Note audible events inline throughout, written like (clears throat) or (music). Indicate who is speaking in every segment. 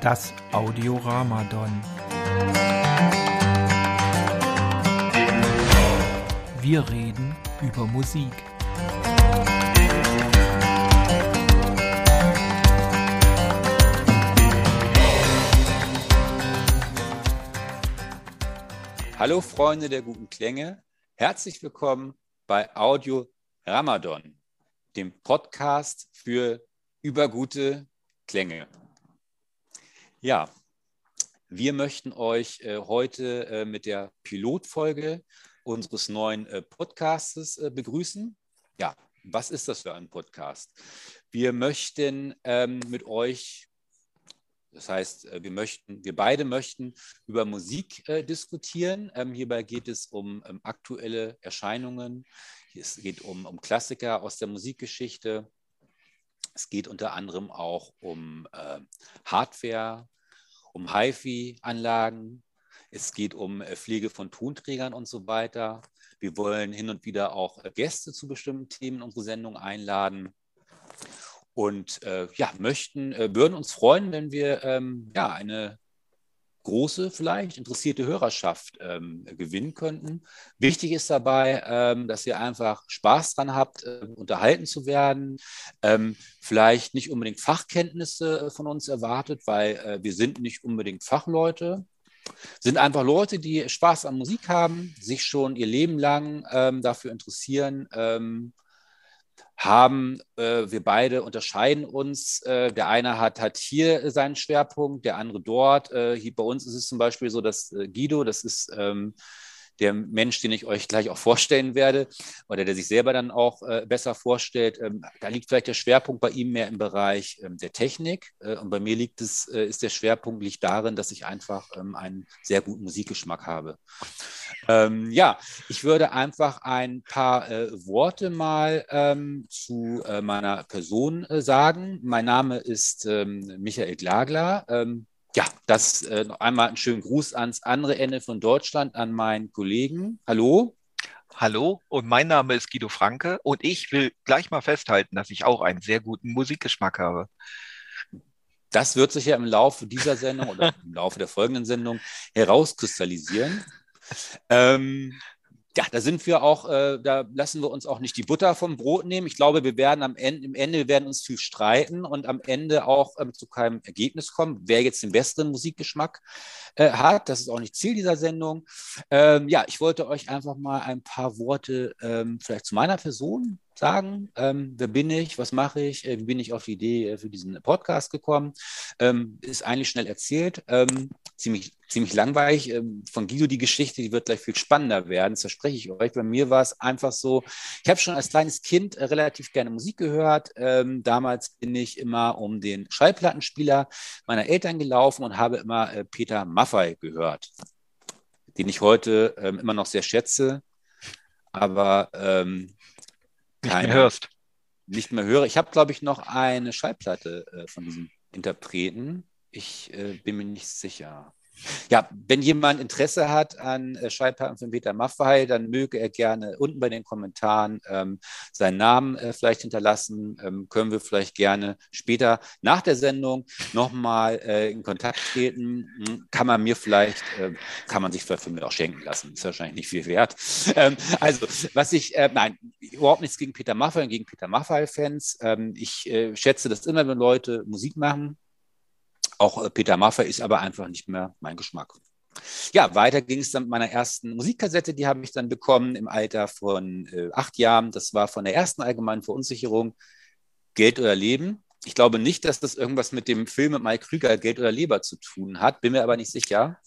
Speaker 1: Das Audioramadon. Wir reden über Musik.
Speaker 2: Hallo Freunde der guten Klänge, herzlich willkommen bei Audio Ramadan, dem Podcast für übergute Klänge. Ja, wir möchten euch äh, heute äh, mit der Pilotfolge unseres neuen äh, Podcastes äh, begrüßen. Ja, was ist das für ein Podcast? Wir möchten ähm, mit euch, das heißt, äh, wir möchten, wir beide möchten über Musik äh, diskutieren. Ähm, hierbei geht es um ähm, aktuelle Erscheinungen. Es geht um, um Klassiker aus der Musikgeschichte. Es geht unter anderem auch um äh, Hardware, um HiFi-Anlagen. Es geht um äh, Pflege von Tonträgern und so weiter. Wir wollen hin und wieder auch äh, Gäste zu bestimmten Themen in unsere Sendung einladen. Und äh, ja, möchten, äh, würden uns freuen, wenn wir ähm, ja, eine große, vielleicht interessierte Hörerschaft ähm, gewinnen könnten. Wichtig ist dabei, ähm, dass ihr einfach Spaß dran habt, äh, unterhalten zu werden, ähm, vielleicht nicht unbedingt Fachkenntnisse äh, von uns erwartet, weil äh, wir sind nicht unbedingt Fachleute, sind einfach Leute, die Spaß an Musik haben, sich schon ihr Leben lang ähm, dafür interessieren, ähm, haben äh, wir beide unterscheiden uns. Äh, der eine hat, hat hier seinen Schwerpunkt, der andere dort. Äh, hier bei uns ist es zum Beispiel so, dass äh, Guido, das ist ähm, der Mensch, den ich euch gleich auch vorstellen werde, oder der sich selber dann auch äh, besser vorstellt, ähm, da liegt vielleicht der Schwerpunkt bei ihm mehr im Bereich ähm, der Technik. Äh, und bei mir liegt es, äh, ist der Schwerpunkt liegt darin, dass ich einfach ähm, einen sehr guten Musikgeschmack habe. Ähm, ja, ich würde einfach ein paar äh, Worte mal ähm, zu äh, meiner Person äh, sagen. Mein Name ist ähm, Michael Glagler ja, das äh, noch einmal einen schönen Gruß ans andere Ende von Deutschland, an meinen Kollegen. Hallo.
Speaker 3: Hallo und mein Name ist Guido Franke und ich will gleich mal festhalten, dass ich auch einen sehr guten Musikgeschmack habe.
Speaker 2: Das wird sich ja im Laufe dieser Sendung oder (laughs) im Laufe der folgenden Sendung herauskristallisieren. Ähm, ja, da sind wir auch, äh, da lassen wir uns auch nicht die Butter vom Brot nehmen. Ich glaube, wir werden am Ende, im Ende, wir werden uns viel streiten und am Ende auch ähm, zu keinem Ergebnis kommen, wer jetzt den besseren Musikgeschmack äh, hat. Das ist auch nicht Ziel dieser Sendung. Ähm, ja, ich wollte euch einfach mal ein paar Worte ähm, vielleicht zu meiner Person sagen. Ähm, wer bin ich? Was mache ich? Äh, wie bin ich auf die Idee äh, für diesen Podcast gekommen? Ähm, ist eigentlich schnell erzählt. Ähm, ziemlich, ziemlich langweilig. Ähm, von Guido die Geschichte, die wird gleich viel spannender werden, das verspreche ich euch. Bei mir war es einfach so, ich habe schon als kleines Kind äh, relativ gerne Musik gehört. Ähm, damals bin ich immer um den Schallplattenspieler meiner Eltern gelaufen und habe immer äh, Peter Maffay gehört, den ich heute ähm, immer noch sehr schätze. Aber ähm,
Speaker 3: nicht mehr hörst.
Speaker 2: Nicht mehr höre. Ich habe, glaube ich, noch eine Schallplatte äh, von diesem Interpreten. Ich äh, bin mir nicht sicher. Ja, wenn jemand Interesse hat an äh, Schallplatten von Peter Maffei, dann möge er gerne unten bei den Kommentaren ähm, seinen Namen äh, vielleicht hinterlassen. Ähm, können wir vielleicht gerne später nach der Sendung nochmal äh, in Kontakt treten. Hm, kann man mir vielleicht, äh, kann man sich vielleicht von mir auch schenken lassen. Ist wahrscheinlich nicht viel wert. Ähm, also, was ich, äh, nein, überhaupt nichts gegen Peter Maffei und gegen Peter Maffei-Fans. Ähm, ich äh, schätze das immer, wenn Leute Musik machen auch äh, Peter Maffay ist aber einfach nicht mehr mein Geschmack. Ja, weiter ging es dann mit meiner ersten Musikkassette, die habe ich dann bekommen im Alter von äh, acht Jahren. Das war von der ersten allgemeinen Verunsicherung Geld oder Leben. Ich glaube nicht, dass das irgendwas mit dem Film mit Mike Krüger Geld oder Leber zu tun hat, bin mir aber nicht sicher.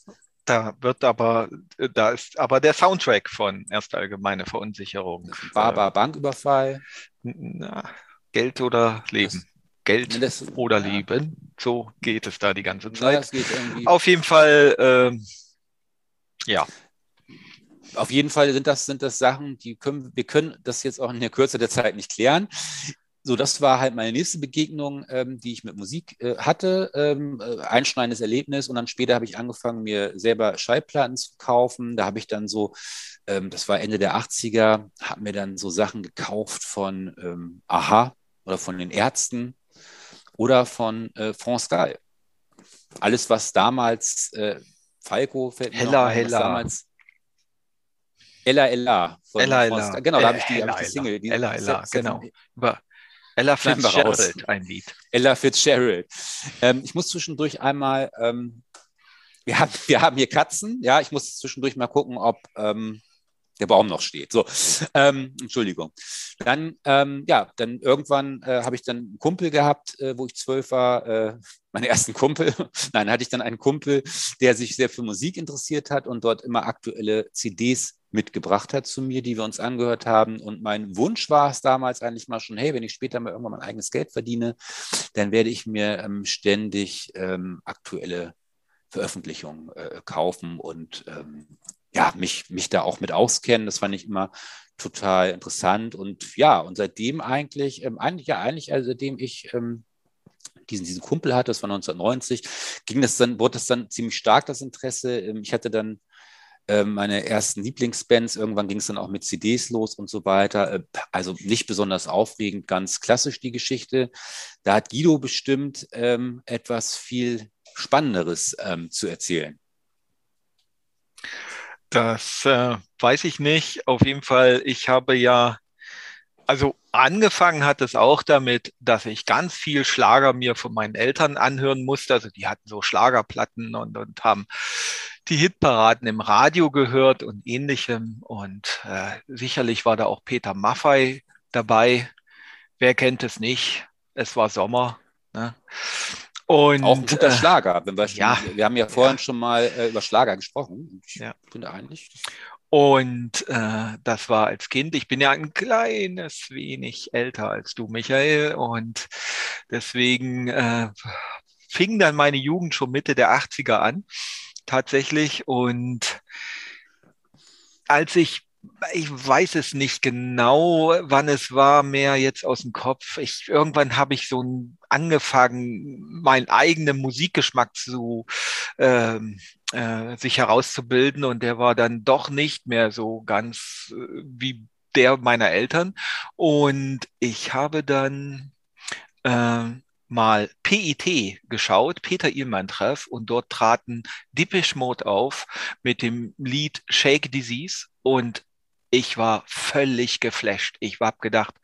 Speaker 3: Da wird aber, äh, da ist aber der Soundtrack von Erste Allgemeine Verunsicherung.
Speaker 2: Barbar Banküberfall.
Speaker 3: Na, Geld oder Leben. Geld das, oder ja. Leben. So geht es da die ganze Zeit. Ja, Auf jeden Fall, äh, ja.
Speaker 2: Auf jeden Fall sind das, sind das Sachen, die können, wir können das jetzt auch in der Kürze der Zeit nicht klären. So, das war halt meine nächste Begegnung, ähm, die ich mit Musik äh, hatte. Ähm, äh, einschneidendes Erlebnis. Und dann später habe ich angefangen, mir selber Schallplatten zu kaufen. Da habe ich dann so, ähm, das war Ende der 80er, habe mir dann so Sachen gekauft von ähm, Aha oder von den Ärzten oder von äh, France Gall. alles, was damals äh, Falco
Speaker 3: fällt Hella, ein, Hella. damals
Speaker 2: Ella Ella.
Speaker 3: Ella Ella.
Speaker 2: Genau, da habe ich die, Ella, hab ich die Single.
Speaker 3: Die Ella Ella, genau. Über Ella Fitzgerald ein Lied.
Speaker 2: Ella Fitzgerald. Ähm, ich muss zwischendurch einmal, ähm, wir, haben, wir haben hier Katzen, ja, ich muss zwischendurch mal gucken, ob ähm, der Baum noch steht. So, ähm, Entschuldigung. Dann, ähm, ja, dann irgendwann äh, habe ich dann einen Kumpel gehabt, äh, wo ich zwölf war, äh, meinen ersten Kumpel. (laughs) Nein, hatte ich dann einen Kumpel, der sich sehr für Musik interessiert hat und dort immer aktuelle CDs mitgebracht hat zu mir, die wir uns angehört haben. Und mein Wunsch war es damals eigentlich mal schon, hey, wenn ich später mal irgendwann mein eigenes Geld verdiene, dann werde ich mir ähm, ständig ähm, aktuelle Veröffentlichungen äh, kaufen und ähm, ja, mich, mich da auch mit auskennen. Das fand ich immer total interessant. Und ja, und seitdem eigentlich, ähm, eigentlich, ja, eigentlich, also seitdem ich ähm, diesen, diesen Kumpel hatte, das war 1990, ging das dann, wurde das dann ziemlich stark, das Interesse. Ähm, ich hatte dann ähm, meine ersten Lieblingsbands, irgendwann ging es dann auch mit CDs los und so weiter. Äh, also nicht besonders aufregend, ganz klassisch die Geschichte. Da hat Guido bestimmt ähm, etwas viel Spannenderes ähm, zu erzählen.
Speaker 3: Das äh, weiß ich nicht. Auf jeden Fall, ich habe ja, also angefangen hat es auch damit, dass ich ganz viel Schlager mir von meinen Eltern anhören musste. Also die hatten so Schlagerplatten und, und haben die Hitparaden im Radio gehört und ähnlichem. Und äh, sicherlich war da auch Peter Maffei dabei. Wer kennt es nicht? Es war Sommer. Ne?
Speaker 2: Und, auch ein guter äh, Schlager. Wenn wir, ja, wir haben ja vorhin ja. schon mal äh, über Schlager gesprochen. Ich ja. finde eigentlich.
Speaker 3: Und äh, das war als Kind. Ich bin ja ein kleines wenig älter als du, Michael. Und deswegen äh, fing dann meine Jugend schon Mitte der 80er an, tatsächlich. Und als ich ich weiß es nicht genau, wann es war, mehr jetzt aus dem Kopf. Ich, irgendwann habe ich so angefangen, meinen eigenen Musikgeschmack zu ähm, äh, sich herauszubilden und der war dann doch nicht mehr so ganz äh, wie der meiner Eltern. Und ich habe dann äh, mal PIT geschaut, Peter Ihlmann Treff, und dort traten Deepish Mode auf mit dem Lied Shake Disease und ich war völlig geflasht. Ich habe gedacht,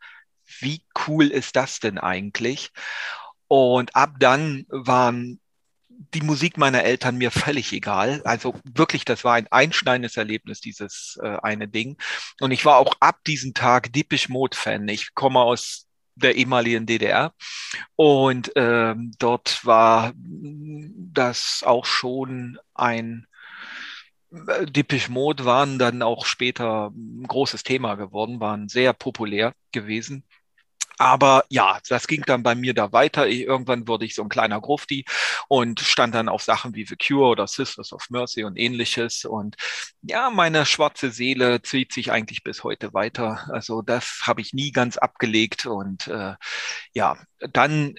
Speaker 3: wie cool ist das denn eigentlich? Und ab dann waren die Musik meiner Eltern mir völlig egal. Also wirklich, das war ein einschneidendes Erlebnis, dieses äh, eine Ding. Und ich war auch ab diesem Tag Deepish Mode Fan. Ich komme aus der ehemaligen DDR und ähm, dort war das auch schon ein Depeche Mode waren dann auch später ein großes Thema geworden, waren sehr populär gewesen. Aber ja, das ging dann bei mir da weiter. Ich, irgendwann wurde ich so ein kleiner Grufti und stand dann auf Sachen wie The Cure oder Sisters of Mercy und ähnliches. Und ja, meine schwarze Seele zieht sich eigentlich bis heute weiter. Also das habe ich nie ganz abgelegt. Und äh, ja, dann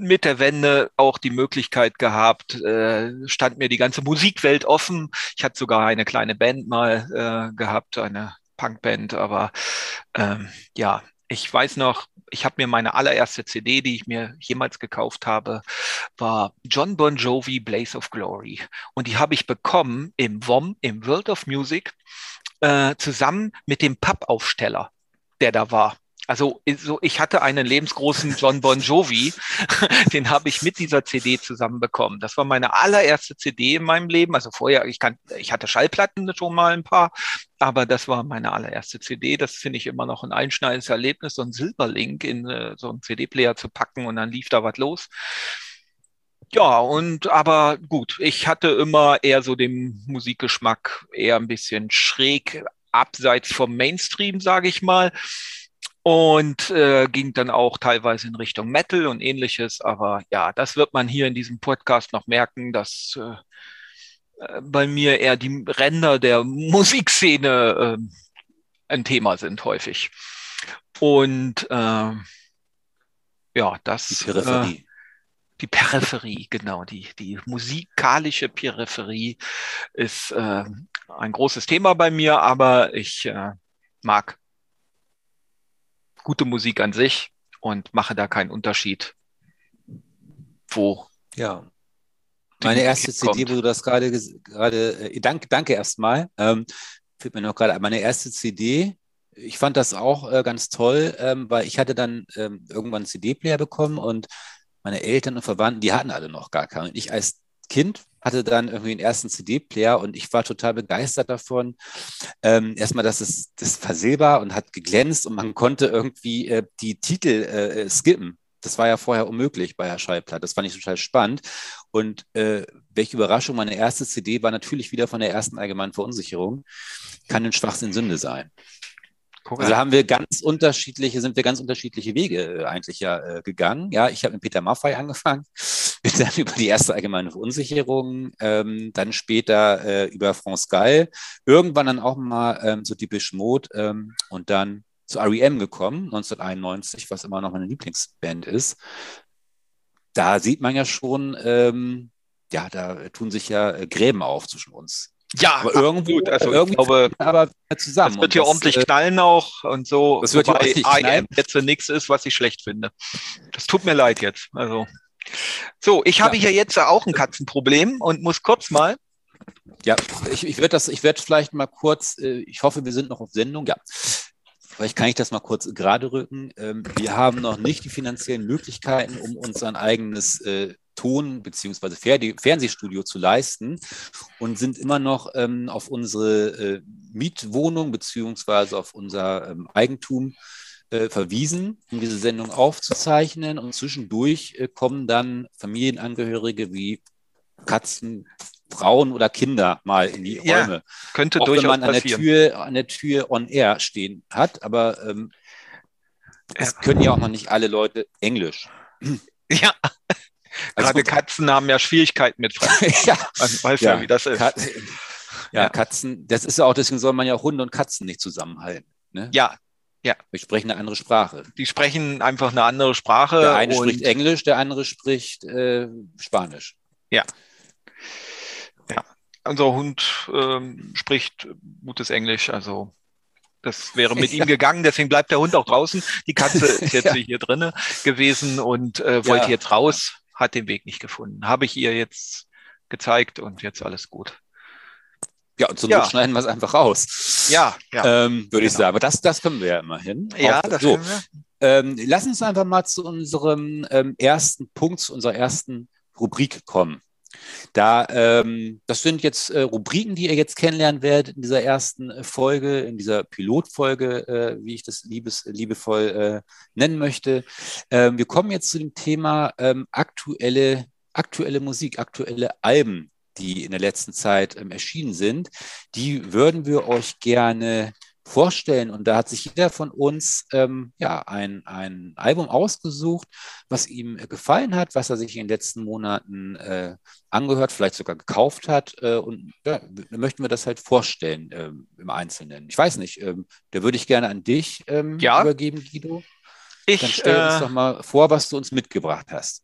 Speaker 3: mit der Wende auch die Möglichkeit gehabt, äh, stand mir die ganze Musikwelt offen. Ich hatte sogar eine kleine Band mal äh, gehabt, eine Punkband, aber ähm, ja, ich weiß noch, ich habe mir meine allererste CD, die ich mir jemals gekauft habe, war John Bon Jovi Blaze of Glory. Und die habe ich bekommen im WOM, im World of Music, äh, zusammen mit dem Pappaufsteller, der da war. Also so, ich hatte einen lebensgroßen John Bon Jovi, (laughs) den habe ich mit dieser CD zusammenbekommen. Das war meine allererste CD in meinem Leben. Also vorher, ich, kann, ich hatte Schallplatten schon mal ein paar, aber das war meine allererste CD. Das finde ich immer noch ein einschneidendes Erlebnis, so ein Silberlink in äh, so einen CD-Player zu packen und dann lief da was los. Ja, und aber gut, ich hatte immer eher so den Musikgeschmack eher ein bisschen schräg abseits vom Mainstream, sage ich mal und äh, ging dann auch teilweise in Richtung Metal und ähnliches. Aber ja, das wird man hier in diesem Podcast noch merken, dass äh, äh bei mir eher die Ränder der (laughs) Musikszene äh, ein Thema sind häufig. Und äh, ja, das.
Speaker 2: Die Peripherie. Äh,
Speaker 3: die Peripherie, genau, die, die musikalische Peripherie ist äh, ein großes Thema bei mir, aber ich äh, mag gute Musik an sich und mache da keinen Unterschied, wo
Speaker 2: ja. Meine erste CD, wo du das gerade, gerade, äh, danke, danke erstmal. Ähm, fällt mir noch gerade meine erste CD. Ich fand das auch äh, ganz toll, ähm, weil ich hatte dann ähm, irgendwann einen CD-Player bekommen und meine Eltern und Verwandten, die hatten alle noch gar keinen. Ich als Kind hatte dann irgendwie den ersten CD-Player und ich war total begeistert davon. Ähm, erstmal, dass es das war silber und hat geglänzt und man konnte irgendwie äh, die Titel äh, skippen. Das war ja vorher unmöglich bei der Schallplatte. Das fand ich total spannend. Und äh, welche Überraschung, meine erste CD war natürlich wieder von der ersten allgemeinen Verunsicherung. Kann ein Schwachsinn Sünde sein. Cool. Also haben wir ganz unterschiedliche, sind wir ganz unterschiedliche Wege äh, eigentlich ja äh, gegangen. Ja, ich habe mit Peter Maffei angefangen, (laughs) dann über die erste allgemeine Verunsicherung, ähm, dann später äh, über France Gall, irgendwann dann auch mal ähm, so typisch Mode ähm, und dann zu REM gekommen, 1991, was immer noch meine Lieblingsband ist. Da sieht man ja schon, ähm, ja, da tun sich ja äh, Gräben auf zwischen uns.
Speaker 3: Ja, aber irgendwo, gut. Also irgendwie glaube, aber zusammen. Das wird hier das, ordentlich äh, knallen auch und so.
Speaker 2: Das wird hier
Speaker 3: knallen. jetzt nichts ist, was ich schlecht finde. Das tut mir leid jetzt. Also so, ich habe hier jetzt auch ein Katzenproblem und muss kurz mal.
Speaker 2: Ja, ich, ich werde das, ich werde vielleicht mal kurz. Äh, ich hoffe, wir sind noch auf Sendung. Ja, Vielleicht kann ich das mal kurz gerade rücken. Ähm, wir haben noch nicht die finanziellen Möglichkeiten, um uns ein eigenes äh, Ton- bzw. Fernsehstudio zu leisten und sind immer noch ähm, auf unsere äh, Mietwohnung bzw. auf unser ähm, Eigentum äh, verwiesen, um diese Sendung aufzuzeichnen. Und zwischendurch kommen dann Familienangehörige wie Katzen, Frauen oder Kinder mal in die ja, Räume.
Speaker 3: Könnte
Speaker 2: Auch
Speaker 3: durchaus
Speaker 2: wenn man an der Tür, an der Tür on air stehen hat, aber ähm, es können ja auch noch nicht alle Leute Englisch. (clears throat)
Speaker 3: Ja. Also Gerade Katzen haben ja Schwierigkeiten mit Französisch. (laughs) ja. Man weiß ja, ja, wie das ist. Kat
Speaker 2: ja, ja, Katzen, das ist ja auch, deswegen soll man ja Hunde und Katzen nicht zusammenhalten. Ne?
Speaker 3: Ja, ja.
Speaker 2: Wir sprechen eine andere Sprache.
Speaker 3: Die sprechen einfach eine andere Sprache.
Speaker 2: Der eine spricht Englisch, der andere spricht äh, Spanisch.
Speaker 3: Ja, unser Hund ähm, spricht gutes Englisch, also das wäre mit (laughs) ihm gegangen, deswegen bleibt der Hund auch draußen. Die Katze (laughs) ist jetzt ja. hier drinnen gewesen und äh, wollte ja. jetzt raus, hat den Weg nicht gefunden. Habe ich ihr jetzt gezeigt und jetzt alles gut.
Speaker 2: Ja, und zum ja. Not schneiden wir es einfach raus.
Speaker 3: Ja,
Speaker 2: ja. Ähm, Würde genau. ich sagen. Aber das, das können wir ja immerhin.
Speaker 3: Ja, Auch, das so. können wir.
Speaker 2: Ähm, lass uns einfach mal zu unserem ähm, ersten Punkt, zu unserer ersten Rubrik kommen. Da, ähm, das sind jetzt äh, Rubriken, die ihr jetzt kennenlernen werdet in dieser ersten äh, Folge, in dieser Pilotfolge, äh, wie ich das liebes, liebevoll äh, nennen möchte. Ähm, wir kommen jetzt zu dem Thema ähm, aktuelle, aktuelle Musik, aktuelle Alben, die in der letzten Zeit ähm, erschienen sind. Die würden wir euch gerne vorstellen. Und da hat sich jeder von uns ähm, ja, ein, ein Album ausgesucht, was ihm äh, gefallen hat, was er sich in den letzten Monaten äh, angehört, vielleicht sogar gekauft hat. Äh, und ja, möchten wir das halt vorstellen äh, im Einzelnen. Ich weiß nicht, ähm, da würde ich gerne an dich ähm, ja. übergeben, Guido. Ich, Dann stell uns äh, doch mal vor, was du uns mitgebracht hast.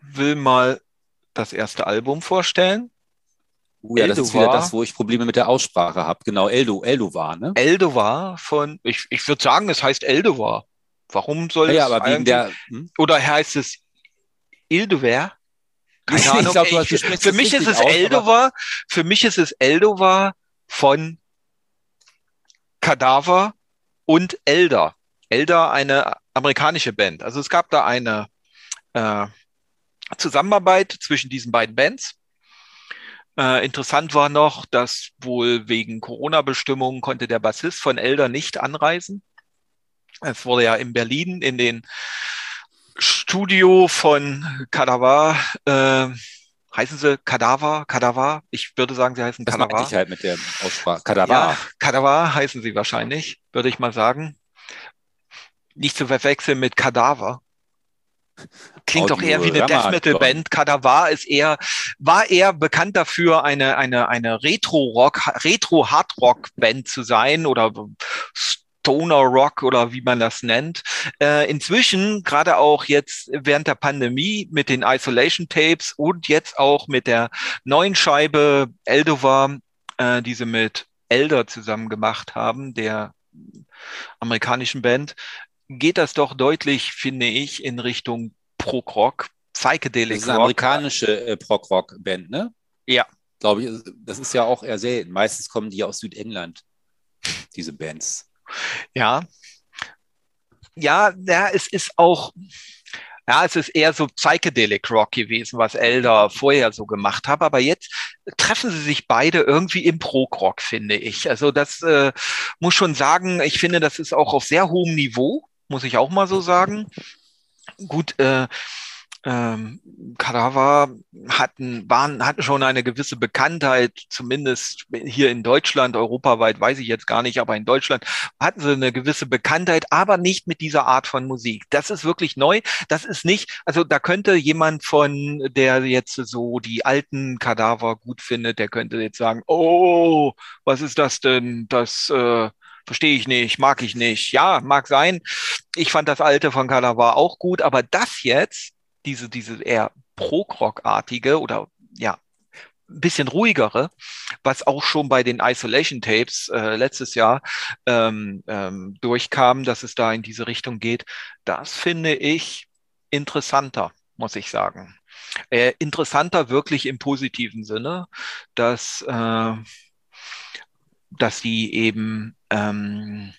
Speaker 3: Will mal das erste Album vorstellen.
Speaker 2: Ja, das ist wieder das, wo ich Probleme mit der Aussprache habe. Genau, Eldo, Eldovar, ne?
Speaker 3: Eldovar von, ich, ich würde sagen, es heißt Eldovar. Warum soll
Speaker 2: ja, es aber wegen der,
Speaker 3: hm? oder heißt es Ildover? (laughs) Keine Ahnung. Glaub, ich, für mich ist es aus, Eldovar, für mich ist es Eldovar von Kadaver und Elder. Elder, eine amerikanische Band. Also es gab da eine äh, Zusammenarbeit zwischen diesen beiden Bands. Äh, interessant war noch, dass wohl wegen Corona-Bestimmungen konnte der Bassist von Elder nicht anreisen. Es wurde ja in Berlin in den Studio von Kadaver, äh, heißen sie Kadaver, Kadaver? Ich würde sagen, sie heißen
Speaker 2: Kadaver. Das ich halt mit der Aussprache. Kadaver.
Speaker 3: Ja, Kadaver heißen sie wahrscheinlich, würde ich mal sagen. Nicht zu verwechseln mit Kadaver. Klingt doch eher wie eine Death Metal Band. Kadavar ist eher, war eher bekannt dafür, eine, eine, eine Retro-Rock, Retro-Hard-Rock-Band zu sein oder Stoner Rock oder wie man das nennt. Äh, inzwischen, gerade auch jetzt während der Pandemie mit den Isolation Tapes und jetzt auch mit der neuen Scheibe Eldover, äh, die sie mit Elder zusammen gemacht haben, der amerikanischen Band, geht das doch deutlich, finde ich, in Richtung Prog-Rock, Psychedelic
Speaker 2: Das ist eine
Speaker 3: Rock.
Speaker 2: amerikanische äh, Prog-Rock-Band, ne?
Speaker 3: Ja.
Speaker 2: Glaube ich, das ist ja auch eher selten. Meistens kommen die aus Südengland, diese Bands.
Speaker 3: Ja. Ja, ja, es ist auch, ja, es ist eher so Psychedelic Rock gewesen, was Elder vorher so gemacht hat. Aber jetzt treffen sie sich beide irgendwie im Prog-Rock, finde ich. Also das äh, muss schon sagen, ich finde, das ist auch auf sehr hohem Niveau, muss ich auch mal so sagen. Gut, äh, ähm, Kadaver hatten, waren, hatten schon eine gewisse Bekanntheit, zumindest hier in Deutschland, europaweit weiß ich jetzt gar nicht, aber in Deutschland hatten sie eine gewisse Bekanntheit, aber nicht mit dieser Art von Musik. Das ist wirklich neu. Das ist nicht, also da könnte jemand von, der jetzt so die alten Kadaver gut findet, der könnte jetzt sagen, oh, was ist das denn? Das, äh, verstehe ich nicht, mag ich nicht. Ja, mag sein. Ich fand das alte von Kadaver auch gut, aber das jetzt, diese, diese eher Prog-Rock-artige oder ja, ein bisschen ruhigere, was auch schon bei den Isolation Tapes äh, letztes Jahr ähm, ähm, durchkam, dass es da in diese Richtung geht, das finde ich interessanter, muss ich sagen. Äh, interessanter wirklich im positiven Sinne, dass, äh, dass die eben ähm,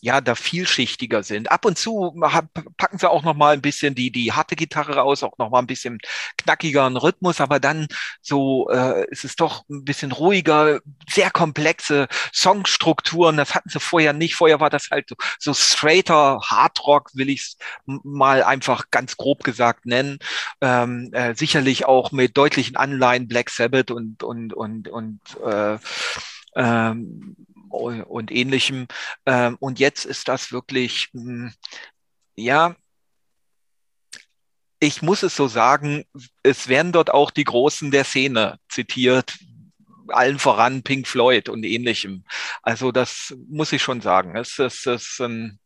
Speaker 3: ja, da vielschichtiger sind. Ab und zu packen sie auch noch mal ein bisschen die, die harte Gitarre raus, auch noch mal ein bisschen knackigeren Rhythmus, aber dann so äh, ist es doch ein bisschen ruhiger, sehr komplexe Songstrukturen, das hatten sie vorher nicht. Vorher war das halt so, so straighter Hardrock, will ich es mal einfach ganz grob gesagt nennen. Ähm, äh, sicherlich auch mit deutlichen Anleihen Black Sabbath und, und, und, und äh, ähm, und ähnlichem. Ähm, und jetzt ist das wirklich, hm, ja, ich muss es so sagen, es werden dort auch die Großen der Szene zitiert, allen voran Pink Floyd und ähnlichem. Also das muss ich schon sagen. Es, es ist ein,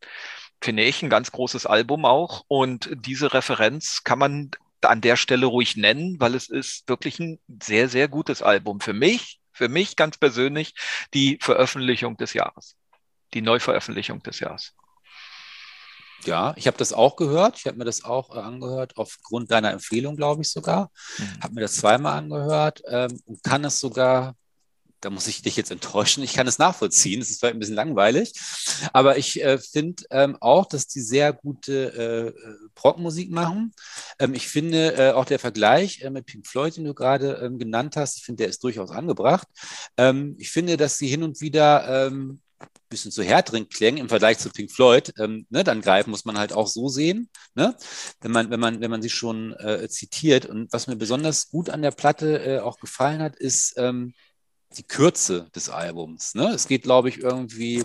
Speaker 3: finde ich, ein ganz großes Album auch. Und diese Referenz kann man an der Stelle ruhig nennen, weil es ist wirklich ein sehr, sehr gutes Album für mich für mich ganz persönlich die Veröffentlichung des Jahres, die Neuveröffentlichung des Jahres.
Speaker 2: Ja, ich habe das auch gehört. Ich habe mir das auch äh, angehört, aufgrund deiner Empfehlung, glaube ich sogar. Mhm. Habe mir das zweimal angehört ähm, und kann es sogar da muss ich dich jetzt enttäuschen. Ich kann es nachvollziehen. Es ist vielleicht ein bisschen langweilig. Aber ich äh, finde ähm, auch, dass die sehr gute äh, Rockmusik machen. Ähm, ich finde äh, auch der Vergleich äh, mit Pink Floyd, den du gerade ähm, genannt hast, ich finde, der ist durchaus angebracht. Ähm, ich finde, dass sie hin und wieder ein ähm, bisschen zu härteren Klängen im Vergleich zu Pink Floyd ne, dann greifen, muss man halt auch so sehen, ne? wenn, man, wenn, man, wenn man sie schon äh, zitiert. Und was mir besonders gut an der Platte äh, auch gefallen hat, ist, die Kürze des Albums. Ne? Es geht, glaube ich, irgendwie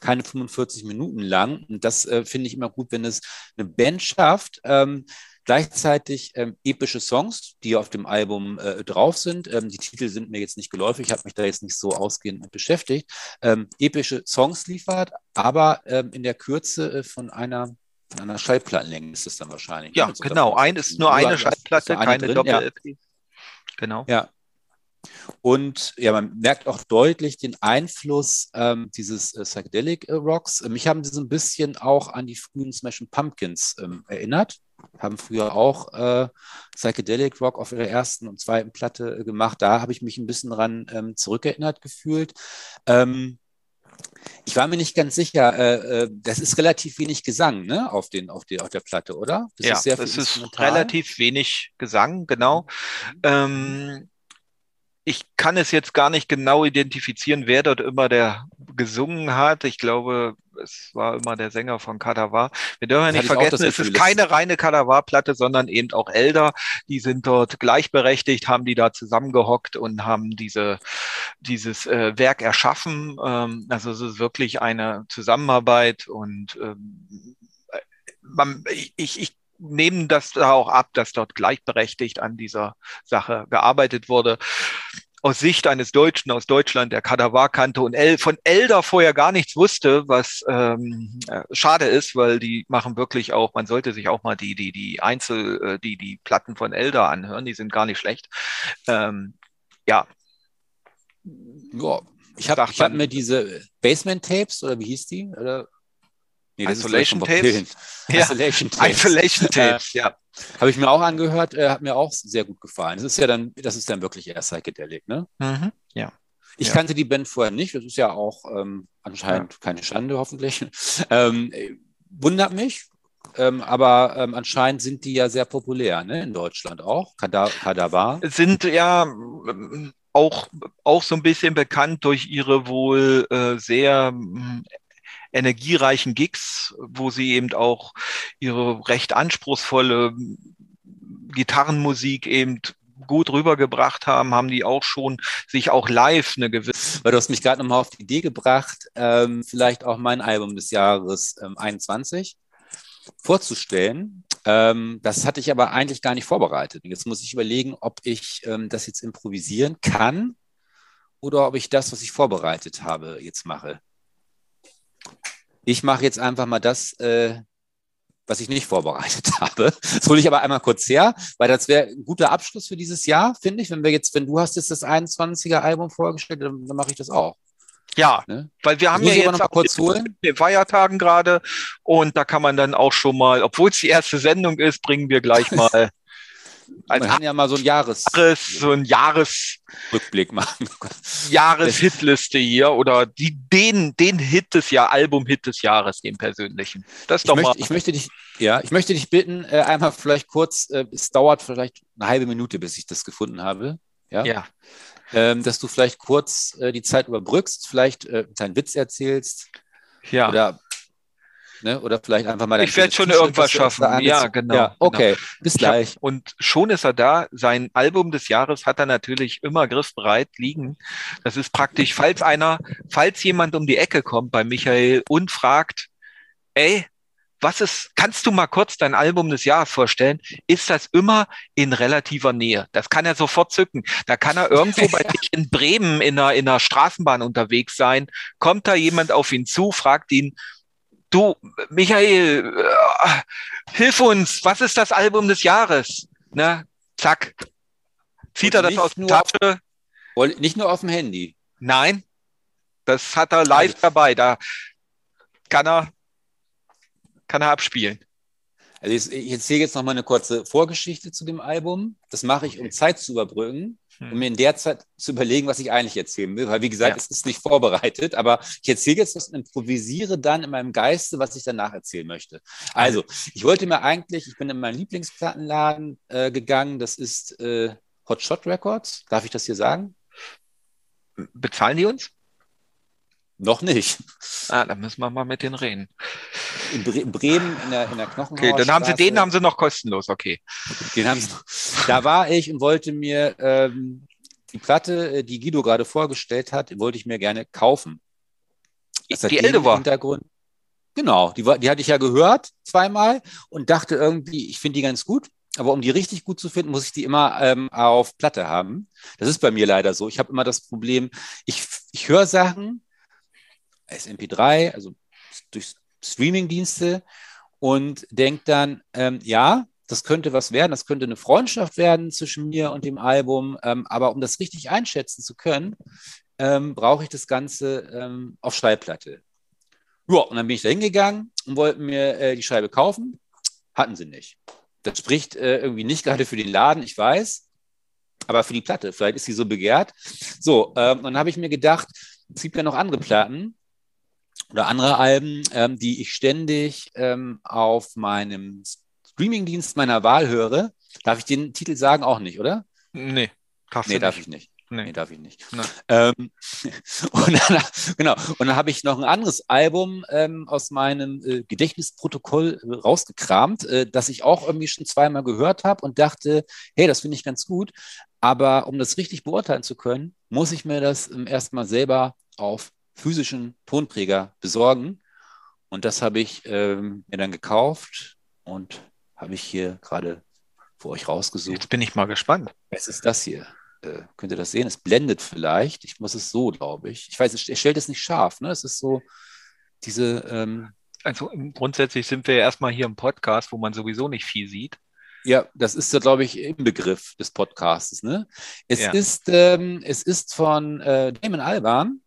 Speaker 2: keine 45 Minuten lang. Und das äh, finde ich immer gut, wenn es eine Band schafft, ähm, gleichzeitig ähm, epische Songs, die auf dem Album äh, drauf sind. Ähm, die Titel sind mir jetzt nicht geläufig, ich habe mich da jetzt nicht so ausgehend mit beschäftigt. Ähm, epische Songs liefert, aber ähm, in der Kürze äh, von einer von einer Schallplattenlänge ist es dann wahrscheinlich.
Speaker 3: Ja, genau. Ein ist nur eine Schallplatte, keine Doppel-LP. Ja.
Speaker 2: Genau. Ja, und ja, man merkt auch deutlich den Einfluss ähm, dieses äh, Psychedelic äh, Rocks. Äh, mich haben sie so ein bisschen auch an die frühen Smashing Pumpkins ähm, erinnert. Haben früher auch äh, Psychedelic Rock auf ihrer ersten und zweiten Platte äh, gemacht. Da habe ich mich ein bisschen dran ähm, zurückerinnert gefühlt. Ähm, ich war mir nicht ganz sicher, äh, äh, das ist relativ wenig Gesang ne? auf, den, auf, die, auf der Platte, oder?
Speaker 3: Das ja, ist sehr das ist relativ wenig Gesang, genau. Mhm. Ich kann es jetzt gar nicht genau identifizieren, wer dort immer der gesungen hat. Ich glaube, es war immer der Sänger von Kadavar. Wir dürfen ja nicht vergessen, es ist keine reine Kadavar-Platte, sondern eben auch Elder. Die sind dort gleichberechtigt, haben die da zusammengehockt und haben diese, dieses äh, Werk erschaffen. Ähm, also es ist wirklich eine Zusammenarbeit und ähm, man, ich, ich nehmen das da auch ab, dass dort gleichberechtigt an dieser Sache gearbeitet wurde. Aus Sicht eines Deutschen aus Deutschland, der Kadavar kannte und El von Elder vorher gar nichts wusste, was ähm, äh, schade ist, weil die machen wirklich auch, man sollte sich auch mal die, die, die Einzel, äh, die, die Platten von Elder anhören, die sind gar nicht schlecht. Ähm, ja.
Speaker 2: ja. Ich habe hab mir diese Basement Tapes oder wie hieß die? Oder
Speaker 3: Nee, Isolation Tapes? (laughs) Ja.
Speaker 2: Isolation Tapes.
Speaker 3: Isolation Tapes, ja.
Speaker 2: Habe ich mir auch angehört, äh, hat mir auch sehr gut gefallen. Das ist ja dann, das ist dann wirklich eher Psychedelic, ne?
Speaker 3: Mhm. Ja.
Speaker 2: Ich
Speaker 3: Ja.
Speaker 2: kannte die Band vorher nicht. Das ist ja auch ähm, anscheinend keine Schande, hoffentlich. (laughs) Ähm, äh, wundert mich. Ähm, aber ähm, anscheinend sind die ja sehr populär, ne? In Deutschland auch. Kada Kadavar.
Speaker 3: Sind ja auch, auch so ein bisschen bekannt durch ihre wohl äh, sehr mm, energiereichen Gigs, wo sie eben auch ihre recht anspruchsvolle Gitarrenmusik eben gut rübergebracht haben, haben die auch schon sich auch live eine gewisse
Speaker 2: Weil du hast mich gerade nochmal auf die Idee gebracht, ähm, vielleicht auch mein Album des Jahres ähm, 21 vorzustellen. Ähm, das hatte ich aber eigentlich gar nicht vorbereitet. Jetzt muss ich überlegen, ob ich ähm, das jetzt improvisieren kann oder ob ich das, was ich vorbereitet habe, jetzt mache. Ich mache jetzt einfach mal das, äh, was ich nicht vorbereitet (laughs) habe. Das hole ich aber einmal kurz her, weil das wäre ein guter Abschluss für dieses Jahr, finde ich. Wenn wir jetzt, wenn du hast jetzt das 21er Album vorgestellt, dann, dann mache ich das auch.
Speaker 3: Ja,
Speaker 2: Ne?
Speaker 3: weil wir haben ja jetzt
Speaker 2: noch kurz holen.
Speaker 3: den Feiertagen gerade und da kann man dann auch schon mal, obwohl es die erste Sendung ist, bringen wir gleich (laughs) mal als
Speaker 2: Man kann ja mal so ein Jahres
Speaker 3: Jahres, so ein Jahres,
Speaker 2: Rückblick machen.
Speaker 3: Jahreshitliste hier oder die, den, den Hit des Jahr, Album-Hit des Jahres, den persönlichen. Das
Speaker 2: Ich
Speaker 3: doch mal.
Speaker 2: möchte, ich möchte dich, ja, ich möchte dich bitten, äh, einmal vielleicht kurz, äh, es dauert vielleicht eine halbe Minute, bis ich das gefunden habe, ja,
Speaker 3: ja,
Speaker 2: ähm, dass du vielleicht kurz äh, die Zeit überbrückst, vielleicht äh, deinen Witz erzählst
Speaker 3: ja.
Speaker 2: oder, ne, oder vielleicht einfach mal
Speaker 3: Ich werde schon irgendwas schaffen. Ja, genau,
Speaker 2: Ja,
Speaker 3: genau.
Speaker 2: okay, bis
Speaker 3: Ich hab-
Speaker 2: gleich.
Speaker 3: Und schon ist er da. Sein Album des Jahres hat er natürlich immer griffbereit liegen. Das ist praktisch, falls einer, falls jemand um die Ecke kommt bei Michael und fragt, ey, was ist, kannst du mal kurz dein Album des Jahres vorstellen? Ist das immer in relativer Nähe? Das kann er sofort zücken. Da kann er irgendwo bei (laughs) sich in Bremen in einer, in einer Straßenbahn unterwegs sein. Kommt da jemand auf ihn zu, fragt ihn, du, Michael, äh, hilf uns, was ist das Album des Jahres? Ne? Zack. Zieht
Speaker 2: Und
Speaker 3: er das aus der Tasche?
Speaker 2: Woll- Nicht nur auf dem Handy.
Speaker 3: Nein. Das hat er live
Speaker 2: Also-
Speaker 3: dabei. Da kann er, kann er abspielen.
Speaker 2: Also ich, erzähle jetzt noch mal eine kurze Vorgeschichte zu dem Album. Das mache ich, um Zeit zu überbrücken. Um mir in der Zeit zu überlegen, was ich eigentlich erzählen will. Weil, wie gesagt,
Speaker 3: Ja.
Speaker 2: es ist nicht vorbereitet, aber ich erzähle jetzt was und improvisiere dann in meinem Geiste, was ich danach erzählen möchte. Also, ich wollte mir eigentlich, ich bin in meinen Lieblingsplattenladen äh, gegangen, das ist äh, Hot Shot Records. Darf ich das hier sagen?
Speaker 3: Bezahlen die uns?
Speaker 2: Noch nicht.
Speaker 3: Ah, dann müssen wir mal mit denen reden.
Speaker 2: In, Bre in Bremen, in der, in der Knochenhauer
Speaker 3: Okay, dann haben sie den haben sie noch kostenlos. Okay.
Speaker 2: Den haben sie noch. Da war ich und wollte mir ähm, die Platte, äh, die Guido gerade vorgestellt hat, wollte ich mir gerne kaufen. Das
Speaker 3: Die Eldever.
Speaker 2: Hintergrund. Genau, die, die hatte ich ja gehört zweimal und dachte irgendwie, ich finde die ganz gut. Aber um die richtig gut zu finden, muss ich die immer ähm, auf Platte haben. Das ist bei mir leider so. Ich habe immer das Problem, ich, ich höre Sachen, als MP3, also durch Streamingdienste und denke dann, ähm, ja, das könnte was werden, das könnte eine Freundschaft werden zwischen mir und dem Album, ähm, aber um das richtig einschätzen zu können, ähm, brauche ich das Ganze ähm, auf Schallplatte. Ja, und dann bin ich da hingegangen und wollte mir äh, die Scheibe kaufen. Hatten sie nicht. Das spricht äh, irgendwie nicht (laughs) gerade für den Laden, ich weiß, aber für die Platte. Vielleicht ist sie so begehrt. So, ähm, dann habe ich mir gedacht, es gibt ja noch andere Platten oder andere Alben, ähm, die ich ständig ähm, auf meinem Streamingdienst meiner Wahl höre. Darf ich den Titel sagen? Auch nicht, oder?
Speaker 3: Nee, darfst
Speaker 2: Nee, darf
Speaker 3: nicht.
Speaker 2: ich nicht.
Speaker 3: Nee.
Speaker 2: Nee, darf ich nicht. Ähm, (laughs) und dann, genau. Und dann habe ich noch ein anderes Album ähm, aus meinem äh, Gedächtnisprotokoll äh, rausgekramt, äh, das ich auch irgendwie schon zweimal gehört habe und dachte, hey, das finde ich ganz gut. Aber um das richtig beurteilen zu können, muss ich mir das ähm, erstmal selber auf physischen Tonträger besorgen. Und das habe ich ähm, mir dann gekauft und habe ich hier gerade für euch rausgesucht.
Speaker 3: Jetzt bin ich mal gespannt.
Speaker 2: Was ist das hier? Äh, könnt ihr das sehen? Es blendet vielleicht. Ich muss es so, glaube ich. Ich weiß, es- er stellt es nicht scharf. Ne? Es ist so diese. Ähm,
Speaker 3: Also grundsätzlich sind wir ja erstmal hier im Podcast, wo man sowieso nicht viel sieht.
Speaker 2: Ja, das ist, ja, glaube ich, im Begriff des Podcasts. Ne? Es,
Speaker 3: Ja.
Speaker 2: ist, ähm, es ist von äh, Damon Albarn.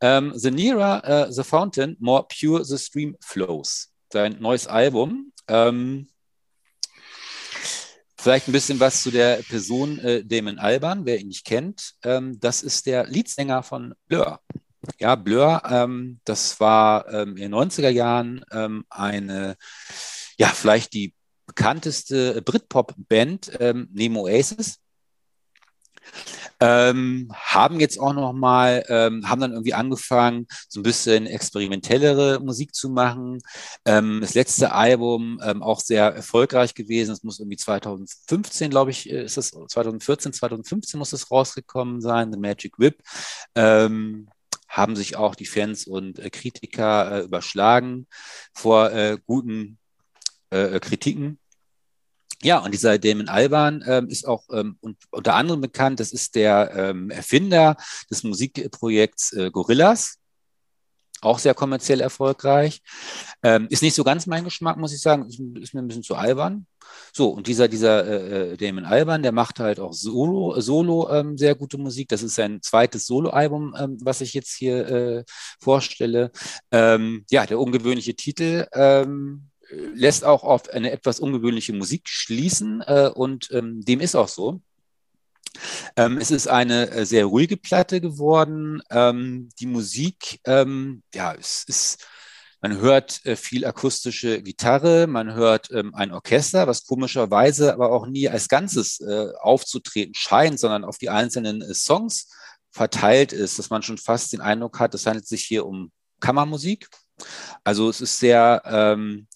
Speaker 2: Ähm, the Nearer äh, the Fountain, More Pure the Stream Flows. Sein neues Album. Ähm, Vielleicht ein bisschen was zu der Person äh, Damon Alban, wer ihn nicht kennt. Ähm, das ist der Leadsänger von Blur. Ja, Blur, ähm, das war ähm, in den 90er Jahren eine, ja, vielleicht die bekannteste Britpop-Band ähm, neben Oasis. Ähm, haben jetzt auch noch mal, ähm, haben dann irgendwie angefangen, so ein bisschen experimentellere Musik zu machen. Ähm, das letzte Album ähm, auch sehr erfolgreich gewesen. Es muss irgendwie 2015, glaube ich, äh, ist es 2014, 2015 muss es rausgekommen sein, The Magic Whip. Ähm, haben sich auch die Fans und äh, Kritiker äh, überschlagen vor äh, guten äh, Kritiken. Ja, und dieser Damon Alban ähm, ist auch ähm, unter anderem bekannt, das ist der ähm, Erfinder des Musikprojekts äh, Gorillas, auch sehr kommerziell erfolgreich. Ähm, ist nicht so ganz mein Geschmack, muss ich sagen, ist, ist mir ein bisschen zu albern. So, und dieser, dieser äh, äh Damon Alban, der macht halt auch Solo, Solo ähm, sehr gute Musik. Das ist sein zweites Soloalbum, ähm, was ich jetzt hier äh, vorstelle. Ja, der ungewöhnliche Titel lässt auch auf eine etwas ungewöhnliche Musik schließen äh, und ähm, dem ist auch so. Ähm, es ist eine äh, sehr ruhige Platte geworden. Ähm, die Musik, ähm, ja, es ist, man hört äh, viel akustische Gitarre, man hört ähm, ein Orchester, was komischerweise aber auch nie als Ganzes äh, aufzutreten scheint, sondern auf die einzelnen äh, Songs verteilt ist, dass man schon fast den Eindruck hat, es handelt sich hier um Kammermusik. Also es ist sehr ähm,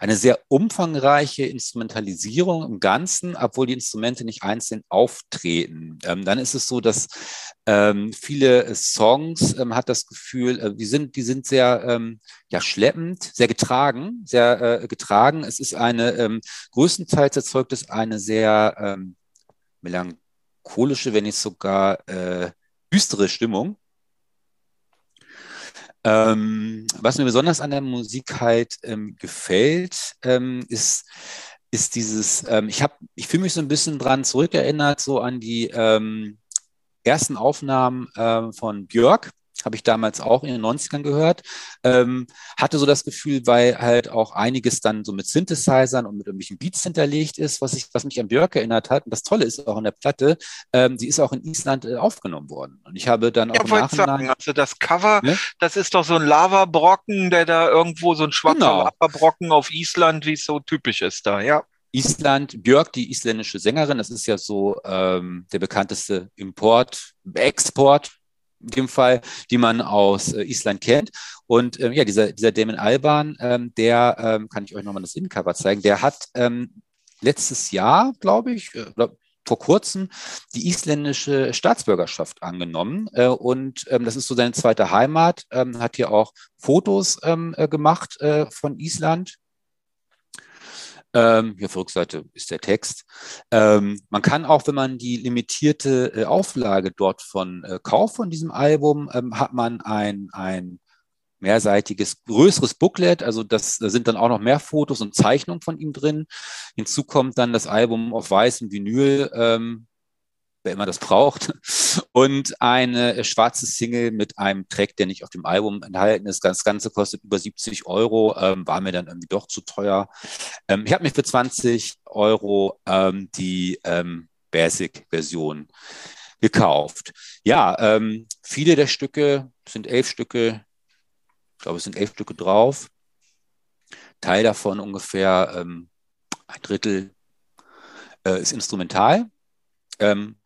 Speaker 2: eine sehr umfangreiche Instrumentalisierung im Ganzen, obwohl die Instrumente nicht einzeln auftreten. Ähm, dann ist es so, dass ähm, viele Songs ähm, hat das Gefühl, äh, die sind, die sind sehr ähm, ja, schleppend, sehr getragen, sehr äh, getragen. Es ist eine, ähm, größtenteils erzeugt es eine sehr ähm, melancholische, wenn nicht sogar äh, düstere Stimmung. Ähm, was mir besonders an der Musik halt ähm, gefällt, ähm, ist, ist dieses, ähm, ich habe, ich fühle mich so ein bisschen dran zurückerinnert, so an die ähm, ersten Aufnahmen ähm, von Björk habe ich damals auch in den 90ern gehört. Ähm, hatte so das Gefühl, weil halt auch einiges dann so mit Synthesizern und mit irgendwelchen Beats hinterlegt ist, was, ich, was mich an Björk erinnert hat. Und das Tolle ist auch an der Platte, ähm, die ist auch in Island äh, aufgenommen worden. Und ich habe dann auch ja, im Nachhinein...
Speaker 3: Sagen, also das Cover, ne? das ist doch so ein Lavabrocken, der da irgendwo so ein schwarzer genau. Lavabrocken auf Island, wie es so typisch ist da, ja.
Speaker 2: Island, Björk, die isländische Sängerin, das ist ja so ähm, der bekannteste Import, Export dem Fall, die man aus äh, Island kennt. Und ähm, ja, dieser, dieser Damon Alban, ähm, der, ähm, kann ich euch nochmal das Innencover zeigen, der hat ähm, letztes Jahr, glaube ich, äh, vor kurzem die isländische Staatsbürgerschaft angenommen. Äh, und ähm, das ist so seine zweite Heimat, ähm, hat hier auch Fotos ähm, äh, gemacht äh, von Island ähm, hier auf der Rückseite ist der Text. Ähm, man kann auch, wenn man die limitierte äh, Auflage dort von äh, kauft von diesem Album, ähm, hat man ein, ein mehrseitiges, größeres Booklet. Also das, da sind dann auch noch mehr Fotos und Zeichnungen von ihm drin. Hinzu kommt dann das Album auf weißem Vinyl. Ähm, wer immer das braucht. Und eine äh, schwarze Single mit einem Track, der nicht auf dem Album enthalten ist. Das Ganze kostet über 70 Euro, ähm, war mir dann irgendwie doch zu teuer. Ähm, ich habe mir für 20 Euro ähm, die ähm, Basic-Version gekauft. Ja, ähm, viele der Stücke sind elf Stücke, ich glaube, es sind elf Stücke drauf. Teil davon ungefähr ähm, ein Drittel äh, ist instrumental. Ähm,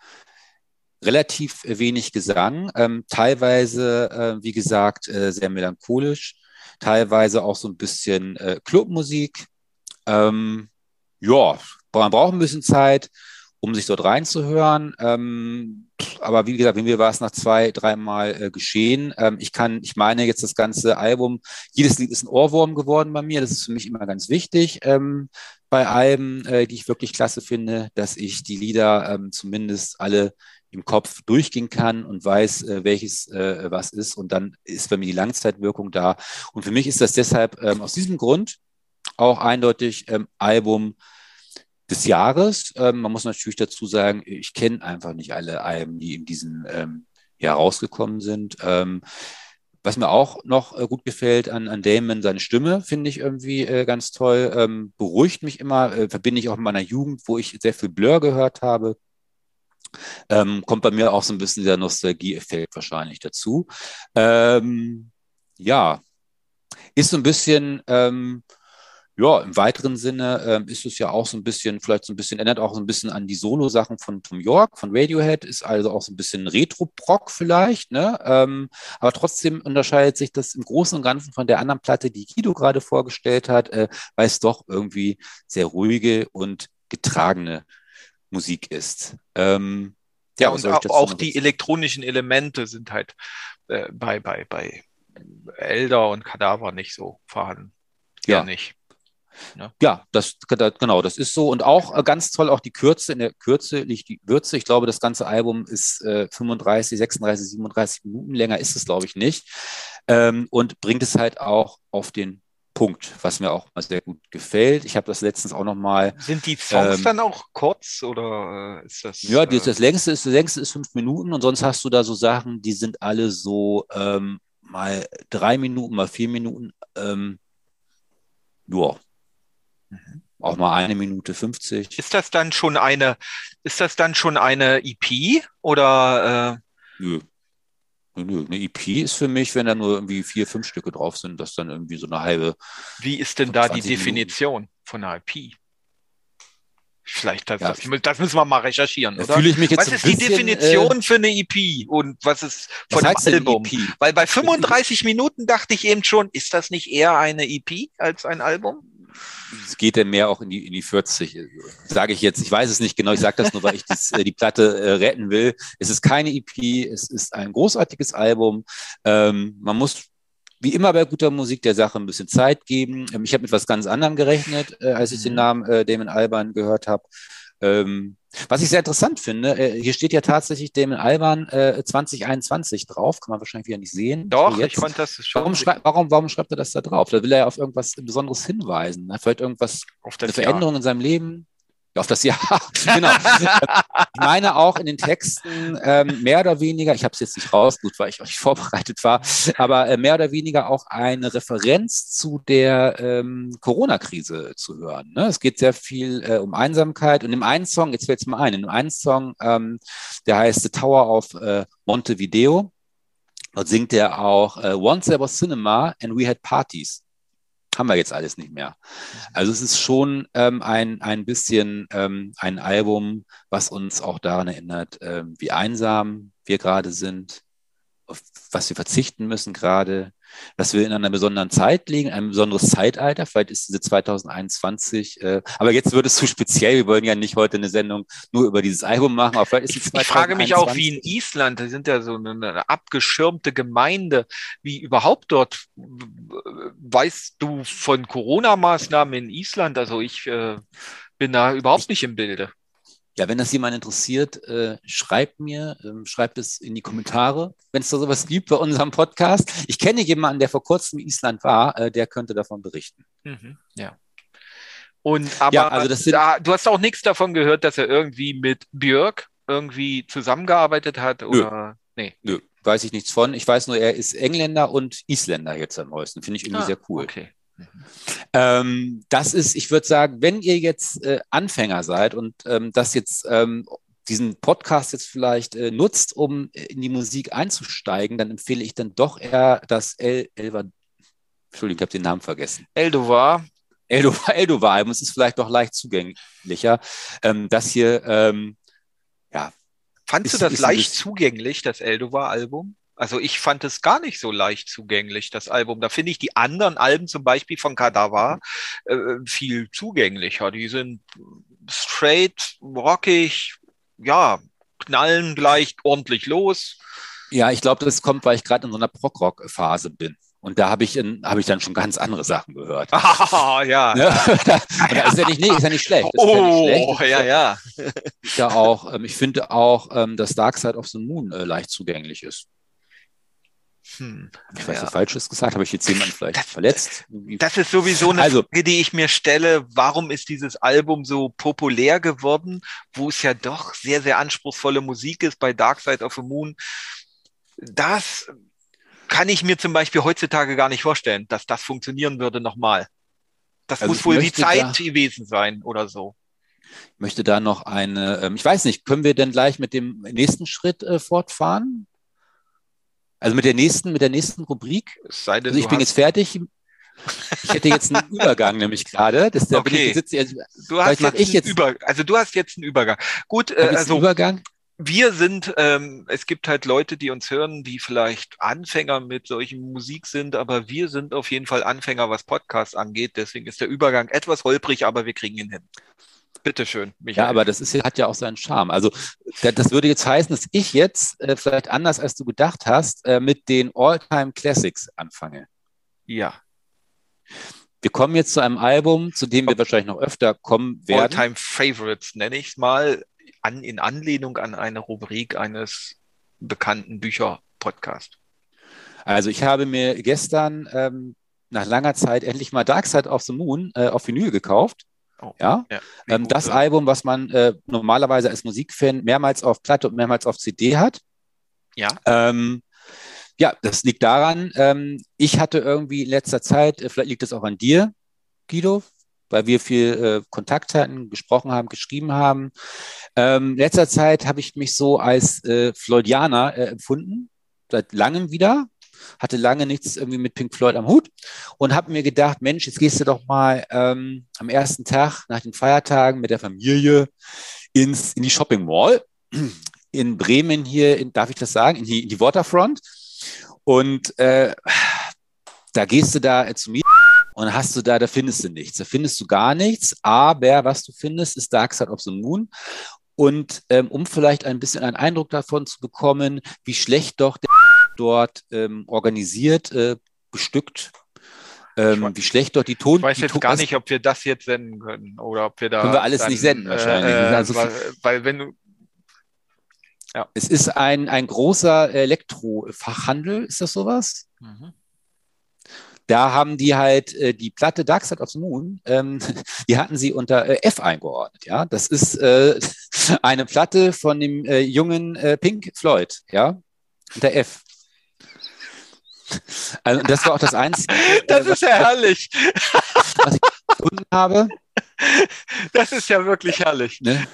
Speaker 2: relativ wenig Gesang, ähm, teilweise, äh, wie gesagt, äh, sehr melancholisch, teilweise auch so ein bisschen äh, Clubmusik. Ähm, ja, man braucht ein bisschen Zeit, um sich dort reinzuhören. Ähm, aber wie gesagt, mir war es nach zwei, dreimal äh, geschehen. Ähm, ich kann, ich meine jetzt das ganze Album, jedes Lied ist ein Ohrwurm geworden bei mir. Das ist für mich immer ganz wichtig ähm, bei Alben, äh, die ich wirklich klasse finde, dass ich die Lieder ähm, zumindest alle im Kopf durchgehen kann und weiß, äh, welches äh, was ist. Und dann ist bei mir die Langzeitwirkung da. Und für mich ist das deshalb ähm, aus diesem Grund auch eindeutig ähm, Album des Jahres. Ähm, man muss natürlich dazu sagen, ich kenne einfach nicht alle Alben, die in diesem ähm, Jahr rausgekommen sind. Ähm, was mir auch noch äh, gut gefällt an, an Damon, seine Stimme finde ich irgendwie äh, ganz toll. Ähm, beruhigt mich immer, äh, verbinde ich auch mit meiner Jugend, wo ich sehr viel Blur gehört habe. Ähm, kommt bei mir auch so ein bisschen der Nostalgie-Effekt wahrscheinlich dazu. Ähm, ja, ist so ein bisschen, ähm, ja, im weiteren Sinne ähm, ist es ja auch so ein bisschen, vielleicht so ein bisschen, erinnert auch so ein bisschen an die Solo-Sachen von Tom York, von Radiohead, ist also auch so ein bisschen Retro-Proc vielleicht, ne? Ähm, aber trotzdem unterscheidet sich das im Großen und Ganzen von der anderen Platte, die Guido gerade vorgestellt hat, äh, weil es doch irgendwie sehr ruhige und getragene Musik ist. Ähm,
Speaker 3: ja, und auch, auch die elektronischen Elemente sind halt äh, bei, bei, bei Elder und Kadaver nicht so vorhanden.
Speaker 2: Ja, nicht. Ja, ja das, genau, das ist so. Und auch äh, ganz toll, auch die Kürze. In der Kürze liegt die Würze. Ich glaube, das ganze Album ist äh, 35, 36, 37 Minuten länger, ist es, glaube ich, nicht. Ähm, und bringt es halt auch auf den Punkt, was mir auch mal sehr gut gefällt. Ich habe das letztens auch noch mal.
Speaker 3: Sind die Songs ähm, dann auch kurz oder äh, ist das?
Speaker 2: Ja, das, das, längste ist das längste ist fünf Minuten und sonst hast du da so Sachen, die sind alle so ähm, mal drei Minuten, mal vier Minuten. Ähm, ja. Auch mal eine Minute 50.
Speaker 3: Ist das dann schon eine, ist das dann schon eine EP oder?
Speaker 2: Äh? Nö. Nö, eine EP ist für mich, wenn da nur irgendwie vier, fünf Stücke drauf sind, das dann irgendwie so eine halbe.
Speaker 3: Wie ist denn da die Definition Minuten. von einer EP? Vielleicht das, ja, das, das, müssen wir mal recherchieren, oder?
Speaker 2: Fühle ich mich jetzt
Speaker 3: was ist die bisschen, Definition äh, für eine EP und was ist von was einem Album? EP? Weil bei 35 Minuten dachte ich eben schon, ist das nicht eher eine EP als ein Album?
Speaker 2: Es geht denn mehr auch in die, in die 40, sage ich jetzt. Ich weiß es nicht genau, ich sage das nur, weil ich das, äh, die Platte äh, retten will. Es ist keine EP, es ist ein großartiges Album. Ähm, man muss wie immer bei guter Musik der Sache ein bisschen Zeit geben. Ähm, ich habe mit was ganz anderem gerechnet, äh, als ich den mhm. Namen äh, Damon Alban gehört habe. Ähm, was ich sehr interessant finde, äh, hier steht ja tatsächlich Damon Alban äh, 2021 drauf, kann man wahrscheinlich wieder nicht sehen.
Speaker 3: Doch, ich fand das
Speaker 2: schon. Warum, schrei warum, warum schreibt er das da drauf? Da will er ja auf irgendwas Besonderes hinweisen. Vielleicht irgendwas, auf eine Veränderung Jahr. in seinem Leben auf das Jahr. (laughs) genau. ich meine auch in den Texten ähm, mehr oder weniger, ich habe es jetzt nicht raus, gut, weil ich nicht vorbereitet war, aber äh, mehr oder weniger auch eine Referenz zu der ähm, Corona-Krise zu hören. Ne? Es geht sehr viel äh, um Einsamkeit und im einen Song, jetzt fällt es mal ein, in dem einen Song, ähm, der heißt The Tower of äh, Montevideo, dort singt er auch äh, Once there was cinema and we had parties haben wir jetzt alles nicht mehr. Also es ist schon ähm, ein, ein bisschen ähm, ein Album, was uns auch daran erinnert, ähm, wie einsam wir gerade sind, auf was wir verzichten müssen gerade, dass wir in einer besonderen Zeit liegen, ein besonderes Zeitalter. Vielleicht ist diese 2021, äh, aber jetzt wird es zu speziell. Wir wollen ja nicht heute eine Sendung nur über dieses Album machen, aber vielleicht ist
Speaker 3: es Ich frage mich auch, wie in Island, da sind ja so eine, eine abgeschirmte Gemeinde, wie überhaupt dort, weißt du von Corona-Maßnahmen in Island? Also ich äh, bin da überhaupt nicht im Bilde.
Speaker 2: Ja, wenn das jemand interessiert, äh, schreibt mir, ähm, schreibt es in die Kommentare, wenn es da sowas gibt bei unserem Podcast. Ich kenne jemanden, der vor kurzem in Island war, äh, der könnte davon berichten.
Speaker 3: Mhm, ja. Und aber ja, also das sind, da, du hast auch nichts davon gehört, dass er irgendwie mit Björk irgendwie zusammengearbeitet hat oder
Speaker 2: nö, nee. Nö, weiß ich nichts von. Ich weiß nur, er ist Engländer und Isländer jetzt am neuesten. Finde ich irgendwie ah, sehr cool.
Speaker 3: Okay.
Speaker 2: Ähm, das ist, ich würde sagen, wenn ihr jetzt äh, Anfänger seid und ähm, das jetzt ähm, diesen Podcast jetzt vielleicht äh, nutzt, um äh, in die Musik einzusteigen, dann empfehle ich dann doch eher das El Elva. Entschuldigung, ich habe den Namen vergessen.
Speaker 3: Eldovar.
Speaker 2: Eldovar, Eldovar, es ist vielleicht noch leicht zugänglicher. Ähm, das hier, ähm, ja.
Speaker 3: Fandst ist, du das leicht zugänglich, das Eldovar-Album? Also ich fand es gar nicht so leicht zugänglich, das Album. Da finde ich die anderen Alben zum Beispiel von Kadaver äh, viel zugänglicher. Die sind straight, rockig, ja, knallen gleich ordentlich los.
Speaker 2: Ja, ich glaube, das kommt, weil ich gerade in so einer Prog-Rock-Phase bin. Und da habe ich, hab ich dann schon ganz andere Sachen gehört.
Speaker 3: Ah, (laughs) ja. (laughs) Ne?
Speaker 2: ja. Ist, ja nicht, ist ja nicht schlecht.
Speaker 3: Oh, ja, nicht oh, schlecht. ja, ja.
Speaker 2: ja auch, ähm, ich finde auch, ähm, dass Dark Side of the Moon äh, leicht zugänglich ist. Hm, ich weiß, ja. was Falsches gesagt, habe ich jetzt jemanden vielleicht das, verletzt?
Speaker 3: Das ist sowieso eine also, Frage, die ich mir stelle. Warum ist dieses Album so populär geworden, wo es ja doch sehr, sehr anspruchsvolle Musik ist bei Dark Side of the Moon? Das kann ich mir zum Beispiel heutzutage gar nicht vorstellen, dass das funktionieren würde nochmal. Das
Speaker 2: Also
Speaker 3: muss wohl die Zeit
Speaker 2: da-
Speaker 3: gewesen sein oder so.
Speaker 2: Ich möchte da noch eine, ähm, ich weiß nicht, können wir denn gleich mit dem nächsten Schritt äh, fortfahren? Also mit der nächsten, mit der nächsten Rubrik?
Speaker 3: Denn,
Speaker 2: Also ich bin jetzt fertig. Ich hätte jetzt einen (laughs) Übergang nämlich gerade. Das, da bin
Speaker 3: Okay.
Speaker 2: ich, sitze, also,
Speaker 3: du hast jetzt,
Speaker 2: ich
Speaker 3: einen
Speaker 2: jetzt-
Speaker 3: Über, also du hast jetzt einen Übergang. Gut, äh, also
Speaker 2: Übergang.
Speaker 3: wir sind, ähm, es gibt halt Leute, die uns hören, die vielleicht Anfänger mit solchen Musik sind, aber wir sind auf jeden Fall Anfänger, was Podcasts angeht. Deswegen ist der Übergang etwas holprig, aber wir kriegen ihn hin. Bitteschön, Michael.
Speaker 2: Ja, aber das ist, hat ja auch seinen Charme. Also da- das würde jetzt heißen, dass ich jetzt äh, vielleicht anders als du gedacht hast, äh, mit den All-Time Classics anfange.
Speaker 3: ja.
Speaker 2: Wir kommen jetzt zu einem Album, zu dem wir wahrscheinlich noch öfter kommen werden.
Speaker 3: All-Time Favorites nenne ich es mal, an, in Anlehnung an eine Rubrik eines bekannten Bücher-Podcasts.
Speaker 2: Also ich habe mir gestern ähm, nach langer Zeit endlich mal Dark Side of the Moon äh, auf Vinyl gekauft.
Speaker 3: Oh,
Speaker 2: Ja,
Speaker 3: Wie
Speaker 2: ähm, das Album, was man äh, normalerweise als Musikfan mehrmals auf Platte und mehrmals auf CD hat.
Speaker 3: Ja.
Speaker 2: Ähm, ja, das liegt daran, ähm, ich hatte irgendwie in letzter Zeit, äh, vielleicht liegt es auch an dir, Guido, weil wir viel äh, Kontakt hatten, gesprochen haben, geschrieben haben. Ähm, in letzter Zeit habe ich mich so als äh, Floydianer äh, empfunden, seit langem wieder, hatte lange nichts irgendwie mit Pink Floyd am Hut und habe mir gedacht, Mensch, jetzt gehst du doch mal ähm, am ersten Tag nach den Feiertagen mit der Familie ins, in die Shopping Mall in Bremen hier, in, darf ich das sagen, in die, in die Waterfront. Und äh, da gehst du da zu mir und hast du da, da findest du nichts. Da findest du gar nichts. Aber was du findest, ist Dark Side of the Moon. Und ähm, um vielleicht ein bisschen einen Eindruck davon zu bekommen, wie schlecht doch der dort ähm, organisiert, äh, bestückt, ähm, wie schlecht dort die Ton.
Speaker 3: Ich weiß jetzt
Speaker 2: Ton-
Speaker 3: gar nicht, ob wir das jetzt senden können oder ob wir da.
Speaker 2: Können wir alles nicht senden wahrscheinlich.
Speaker 3: Äh,
Speaker 2: Also
Speaker 3: weil, weil wenn du.
Speaker 2: Es ist ein, ein großer Elektrofachhandel, ist das sowas?
Speaker 3: Mhm.
Speaker 2: Da haben die halt äh, die Platte Dark Side of the Moon, ähm, (laughs) die hatten sie unter äh, F eingeordnet. Ja, das ist äh, (laughs) eine Platte von dem äh, jungen äh, Pink Floyd. Ja, unter F. Also das war auch das Einzige, (laughs)
Speaker 3: Das
Speaker 2: äh,
Speaker 3: ist ja herrlich. (laughs)
Speaker 2: was ich gefunden habe.
Speaker 3: Das ist ja wirklich herrlich.
Speaker 2: Ne?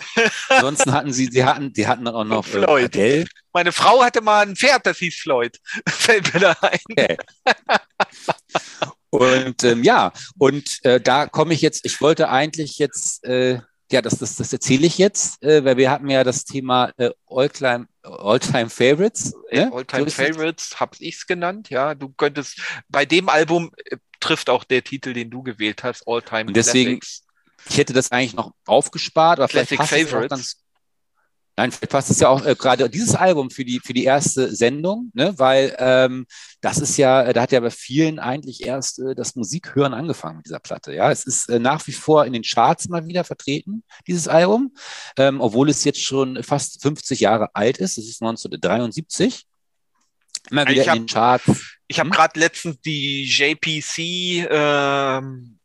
Speaker 2: Ansonsten hatten sie, sie hatten, die hatten auch noch äh,
Speaker 3: Floyd.
Speaker 2: Adele.
Speaker 3: Meine Frau hatte mal ein Pferd, das hieß Floyd. (laughs) Fällt mir da ein.
Speaker 2: Okay. Und ähm, ja, und äh, da komme ich jetzt, ich wollte eigentlich jetzt, äh, ja, das, das, das erzähle ich jetzt, äh, weil wir hatten ja das Thema äh, All-Time All -Time Favorites. Ne?
Speaker 3: All-Time
Speaker 2: So.
Speaker 3: Favorites habe ich es genannt. Ja, du könntest bei dem Album äh, trifft auch der Titel, den du gewählt hast, All-Time
Speaker 2: Und deswegen-
Speaker 3: Classics.
Speaker 2: Ich hätte das eigentlich noch aufgespart, aber
Speaker 3: Classic
Speaker 2: vielleicht passt es auch
Speaker 3: Favorites.
Speaker 2: ganz. Nein, vielleicht passt es ja auch äh, gerade dieses Album für die für die erste Sendung, ne? weil ähm, das ist ja, äh, da hat ja bei vielen eigentlich erst äh, das Musikhören angefangen mit dieser Platte. Ja, es ist äh, nach wie vor in den Charts mal wieder vertreten dieses Album, ähm, obwohl es jetzt schon fast 50 Jahre alt ist. Es ist 1973. Immer
Speaker 3: Ich
Speaker 2: wieder
Speaker 3: hab-
Speaker 2: in den Charts.
Speaker 3: Ich habe
Speaker 2: Hm?
Speaker 3: gerade letztens die JPC ähm, äh,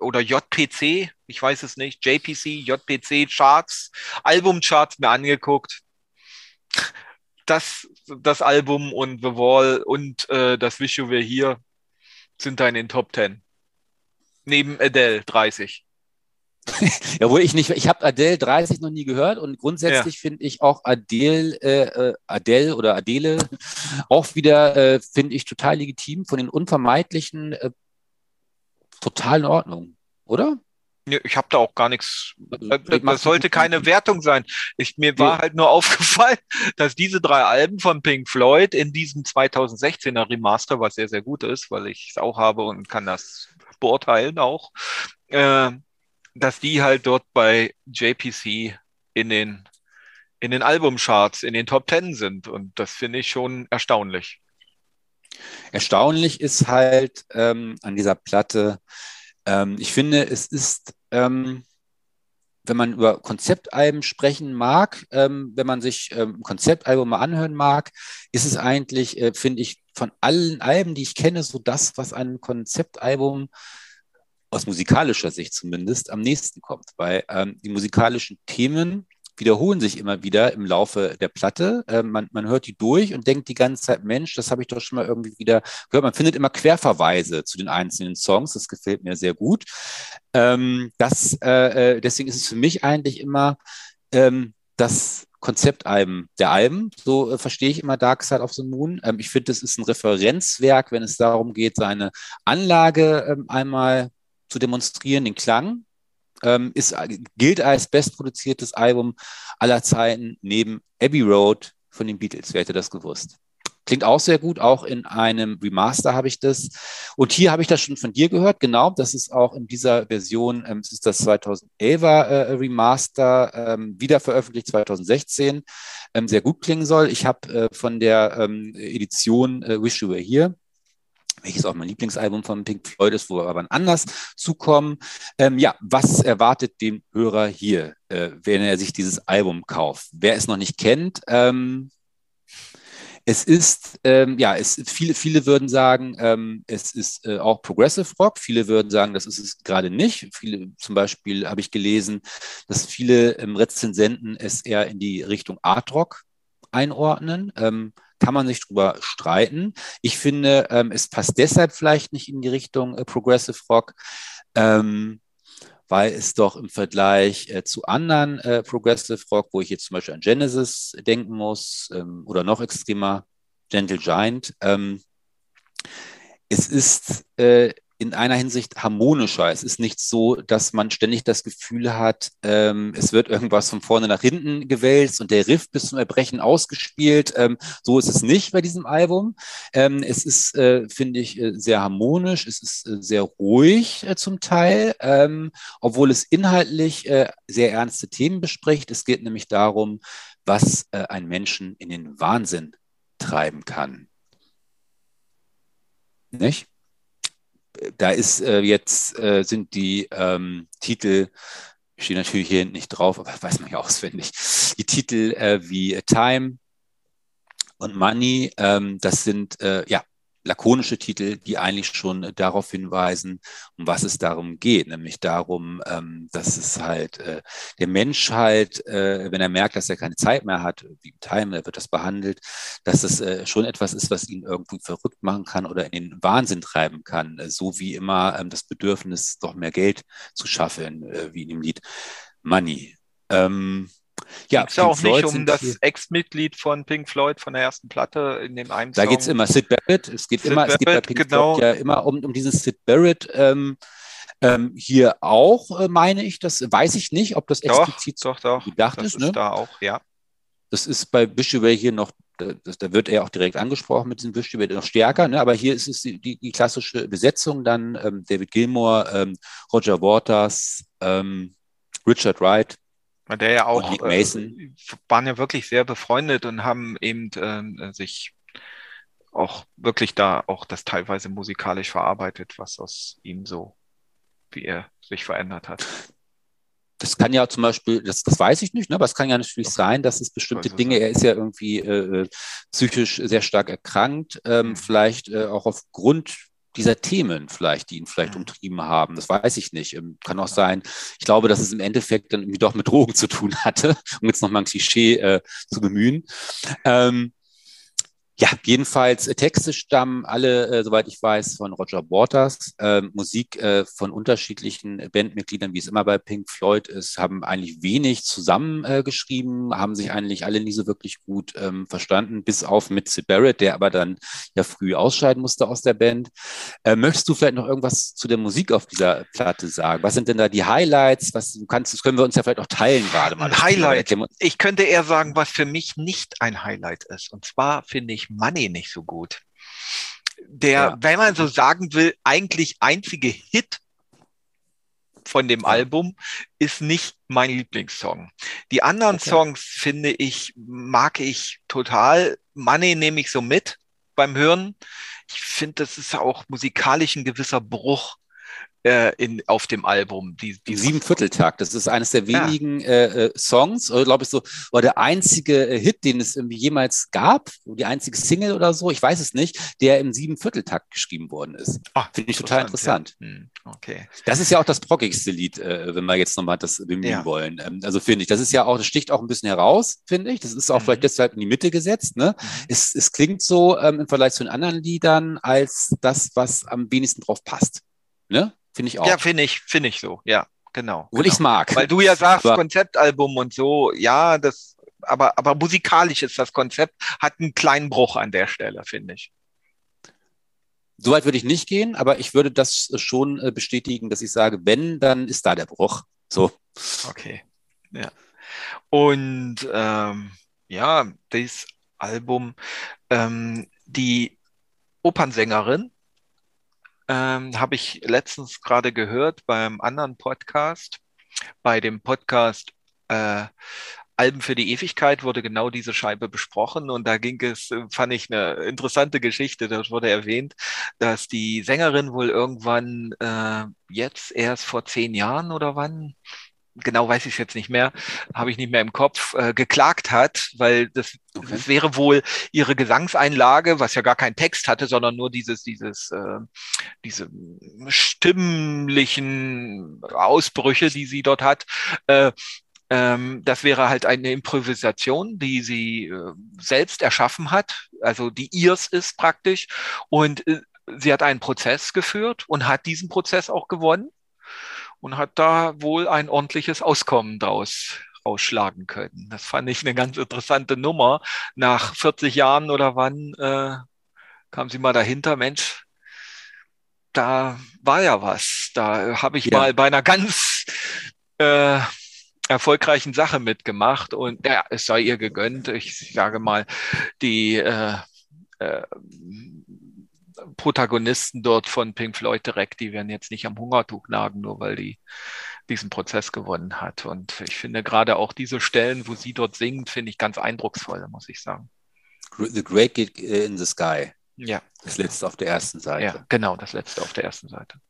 Speaker 3: oder JPC, ich weiß es nicht, JPC, JPC Charts, Albumcharts mir angeguckt. Das, das Album und The Wall und äh, das Wish You Were Here sind da in den Top 10. Neben Adele 30.
Speaker 2: Ja, wo ich nicht, ich habe Adele 30 noch nie gehört und grundsätzlich finde ich auch Adele, äh, äh, Adele oder Adele auch wieder, äh, finde ich total legitim von den unvermeidlichen, äh, total in Ordnung, oder?
Speaker 3: Ich habe da auch gar nichts.
Speaker 2: Also,
Speaker 3: Das,
Speaker 2: mach-
Speaker 3: das sollte keine Wertung sein. Ich, mir war halt nur (laughs) aufgefallen, dass diese drei Alben von Pink Floyd in diesem 2016er Remaster, was sehr, sehr gut ist, weil ich es auch habe und kann das beurteilen auch, äh, dass die halt dort bei JPC in den, in den Albumcharts, in den Top Ten sind. Und das finde ich schon erstaunlich.
Speaker 2: Erstaunlich ist halt ähm, an dieser Platte, ähm, ich finde, es ist, ähm, wenn man über Konzeptalben sprechen mag, ähm, wenn man sich ähm, Konzeptalbum mal anhören mag, ist es eigentlich, äh, finde ich, von allen Alben, die ich kenne, so das, was einem Konzeptalbum aus musikalischer Sicht zumindest am nächsten kommt, weil ähm, die musikalischen Themen wiederholen sich immer wieder im Laufe der Platte. Äh, man, man hört die durch und denkt die ganze Zeit, Mensch, das habe ich doch schon mal irgendwie wieder gehört. Man findet immer Querverweise zu den einzelnen Songs. Das gefällt mir sehr gut. Ähm, das, äh, äh deswegen ist es für mich eigentlich immer ähm, das Konzeptalben der Alben. So äh, verstehe ich immer Dark Side of the Moon. Ähm, ich finde, das ist ein Referenzwerk, wenn es darum geht, seine Anlage ähm, einmal zu demonstrieren, den Klang. Ähm, ist, gilt als bestproduziertes Album aller Zeiten neben Abbey Road von den Beatles. Wer hätte das gewusst? Klingt auch sehr gut, auch in einem Remaster habe ich das. Und hier habe ich das schon von dir gehört, genau, das ist auch in dieser Version, ähm, es ist das 2011er äh, Remaster, ähm, wieder veröffentlicht 2016, ähm, sehr gut klingen soll. Ich habe äh, von der ähm, Edition äh, Wish You Were Here welches auch mein Lieblingsalbum von Pink Floyd ist, wo wir aber anders zukommen. Ähm, ja, was erwartet den Hörer hier, äh, wenn er sich dieses Album kauft? Wer es noch nicht kennt, ähm, es ist, ähm, ja, es, viele, viele würden sagen, ähm, es ist äh, auch Progressive Rock. Viele würden sagen, das ist es gerade nicht. Viele, zum Beispiel habe ich gelesen, dass viele ähm, Rezensenten es eher in die Richtung Art Rock einordnen. Ähm, kann man sich drüber streiten. Ich finde, ähm, es passt deshalb vielleicht nicht in die Richtung äh, Progressive Rock. Ähm, weil es doch im Vergleich äh, zu anderen äh, Progressive Rock, wo ich jetzt zum Beispiel an Genesis denken muss ähm, oder noch extremer Gentle Giant, ähm, es ist äh, in einer Hinsicht harmonischer. Es ist nicht so, dass man ständig das Gefühl hat, ähm, es wird irgendwas von vorne nach hinten gewälzt und der Riff bis zum Erbrechen ausgespielt. Ähm, so ist es nicht bei diesem Album. Ähm, es ist, äh, finde ich, äh, sehr harmonisch. Es ist äh, sehr ruhig äh, zum Teil, ähm, obwohl es inhaltlich äh, sehr ernste Themen bespricht. Es geht nämlich darum, was äh, einen Menschen in den Wahnsinn treiben kann. Nicht? Da ist äh, jetzt, äh, sind die ähm, Titel, stehen natürlich hier nicht drauf, aber weiß man ja auswendig, die Titel äh, wie Time und Money, ähm, das sind äh, ja lakonische Titel, die eigentlich schon darauf hinweisen, um was es darum geht, nämlich darum, ähm, dass es halt äh, der Mensch halt, äh, wenn er merkt, dass er keine Zeit mehr hat, wie im Time, wird das behandelt, dass es äh, schon etwas ist, was ihn irgendwie verrückt machen kann oder in den Wahnsinn treiben kann, so wie immer ähm, das Bedürfnis, doch mehr Geld zu schaffen, wie in dem Lied Money. Ähm,
Speaker 3: ja, es auch Floyd nicht um das Ex-Mitglied von Pink Floyd von der ersten Platte in dem einen
Speaker 2: Da geht es immer Sid Barrett. Es geht Sid immer, Barrett, es geht bei Pink genau. Floyd ja immer um, um diesen Sid Barrett. Ähm, ähm, hier auch, äh, meine ich, das weiß ich nicht, ob das explizit
Speaker 3: doch, doch,
Speaker 2: doch. gedacht
Speaker 3: das
Speaker 2: ist. ist ne?
Speaker 3: da auch, ja.
Speaker 2: Das ist bei Bishop hier noch, das, da wird er auch direkt angesprochen mit diesem Bishop noch stärker, ne? aber hier ist es die, die, die klassische Besetzung dann ähm, David Gilmore, ähm, Roger Waters, ähm, Richard Wright,
Speaker 3: der ja auch, Nick Mason. Äh, waren ja wirklich sehr befreundet und haben eben äh, sich auch wirklich da auch das teilweise musikalisch verarbeitet, was aus ihm so, wie er sich verändert hat.
Speaker 2: Das kann ja zum Beispiel, das, das weiß ich nicht, ne, aber es kann ja natürlich sein, dass es bestimmte Dinge, sein. er ist ja irgendwie äh, äh, psychisch sehr stark erkrankt, ähm, mhm. vielleicht äh, auch aufgrund dieser Themen vielleicht, die ihn vielleicht mhm. umtrieben haben. Das weiß ich nicht. Ähm, kann auch sein. Ich glaube, dass es im Endeffekt dann irgendwie doch mit (laughs) Drogen zu tun hatte, um jetzt nochmal ein Klischee äh, zu bemühen. Ähm, ja, jedenfalls äh, Texte stammen alle, äh, soweit ich weiß, von Roger Waters. Äh, Musik äh, von unterschiedlichen Bandmitgliedern, wie es immer bei Pink Floyd ist, haben eigentlich wenig zusammengeschrieben, äh, haben sich eigentlich alle nie so wirklich gut ähm, verstanden, bis auf mit Sid Barrett, der aber dann ja früh ausscheiden musste aus der Band. Äh, möchtest du vielleicht noch irgendwas zu der Musik auf dieser Platte sagen? Was sind denn da die Highlights? Was du kannst, das können wir uns ja vielleicht auch teilen gerade mal.
Speaker 3: Ein Highlight. Ich könnte eher sagen, was für mich nicht ein Highlight ist. Und zwar finde ich Money nicht so gut. Der, ja. wenn man so sagen will, eigentlich einzige Hit von dem. Album ist nicht mein Lieblingssong. Die anderen okay. Songs finde ich, mag ich total. Money nehme ich so mit beim Hören. Ich finde, das ist auch musikalisch ein gewisser Bruch äh, in, auf dem Album. Die, die
Speaker 2: Siebenvierteltakt. Das ist eines der wenigen ja. äh, äh Songs, oder glaube ich so, war der einzige äh, Hit, den es irgendwie jemals gab, die einzige Single oder so, ich weiß es nicht, der im Siebenvierteltakt geschrieben worden ist. Finde ich total interessant. Ja. Hm, okay. Das ist ja auch das prockigste Lied, äh, wenn wir jetzt nochmal das bemühen ja. wollen. Ähm, also finde ich, das ist ja auch, das sticht auch ein bisschen heraus, finde ich. Das ist auch mhm. vielleicht deshalb in die Mitte gesetzt. Ne? Mhm. Es, es klingt so ähm, im Vergleich zu den anderen Liedern als das, was am wenigsten drauf passt. Ne? Finde ich auch.
Speaker 3: Ja, finde ich, finde ich so, ja, genau.
Speaker 2: Wo genau. ich es mag.
Speaker 3: Weil du ja sagst, aber Konzeptalbum und so, ja, das, aber, aber musikalisch ist das Konzept, hat einen kleinen Bruch an der Stelle, finde ich.
Speaker 2: Soweit würde ich nicht gehen, aber ich würde das schon äh, bestätigen, dass ich sage, wenn, dann ist da der Bruch. So.
Speaker 3: Okay. Ja. Und ähm, ja, das Album, ähm, die Opernsängerin, ähm, habe ich letztens gerade gehört beim anderen Podcast. Bei dem Podcast äh, Alben für die Ewigkeit wurde genau diese Scheibe besprochen und da ging es, fand ich eine interessante Geschichte. Dort wurde erwähnt, dass die Sängerin wohl irgendwann äh, jetzt erst vor zehn Jahren oder wann genau weiß ich es jetzt nicht mehr, habe ich nicht mehr im Kopf, äh, geklagt hat, weil das, okay. das wäre wohl ihre Gesangseinlage, was ja gar keinen Text hatte, sondern nur dieses, dieses, äh, diese stimmlichen Ausbrüche, die sie dort hat. Äh, ähm, das wäre halt eine Improvisation, die sie äh, selbst erschaffen hat, also die ihrs ist praktisch. Und äh, sie hat einen Prozess geführt und hat diesen Prozess auch gewonnen und hat da wohl ein ordentliches Auskommen draus ausschlagen können. Das fand ich eine ganz interessante Nummer. Nach 40 Jahren oder wann äh, kam sie mal dahinter, Mensch, da war ja was. Da habe ich ja. mal bei einer ganz äh, erfolgreichen Sache mitgemacht und ja, es sei ihr gegönnt. Ich sage mal, die äh, äh, Protagonisten dort von Pink Floyd direkt, die werden jetzt nicht am Hungertuch nagen, nur weil die diesen Prozess gewonnen hat. Und ich finde gerade auch diese Stellen, wo sie dort singt, finde ich ganz eindrucksvoll, muss ich sagen.
Speaker 2: The Great Gig in the Sky.
Speaker 3: Ja.
Speaker 2: Das letzte auf der ersten Seite. Ja,
Speaker 3: genau, das letzte auf der ersten Seite.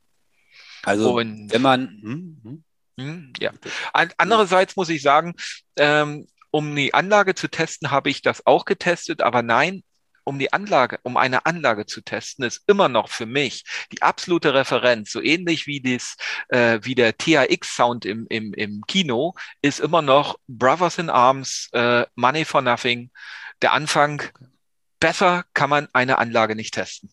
Speaker 2: Also, Und, wenn man. Hm, hm.
Speaker 3: hm ja. Andererseits muss ich sagen, ähm, um die Anlage zu testen, habe ich das auch getestet, aber nein, um die Anlage, um eine Anlage zu testen, ist immer noch für mich die absolute Referenz, so ähnlich wie das, äh, wie der THX-Sound im, im, im Kino, ist immer noch Brothers in Arms, äh, Money for Nothing. Der Anfang, besser kann man eine Anlage nicht testen.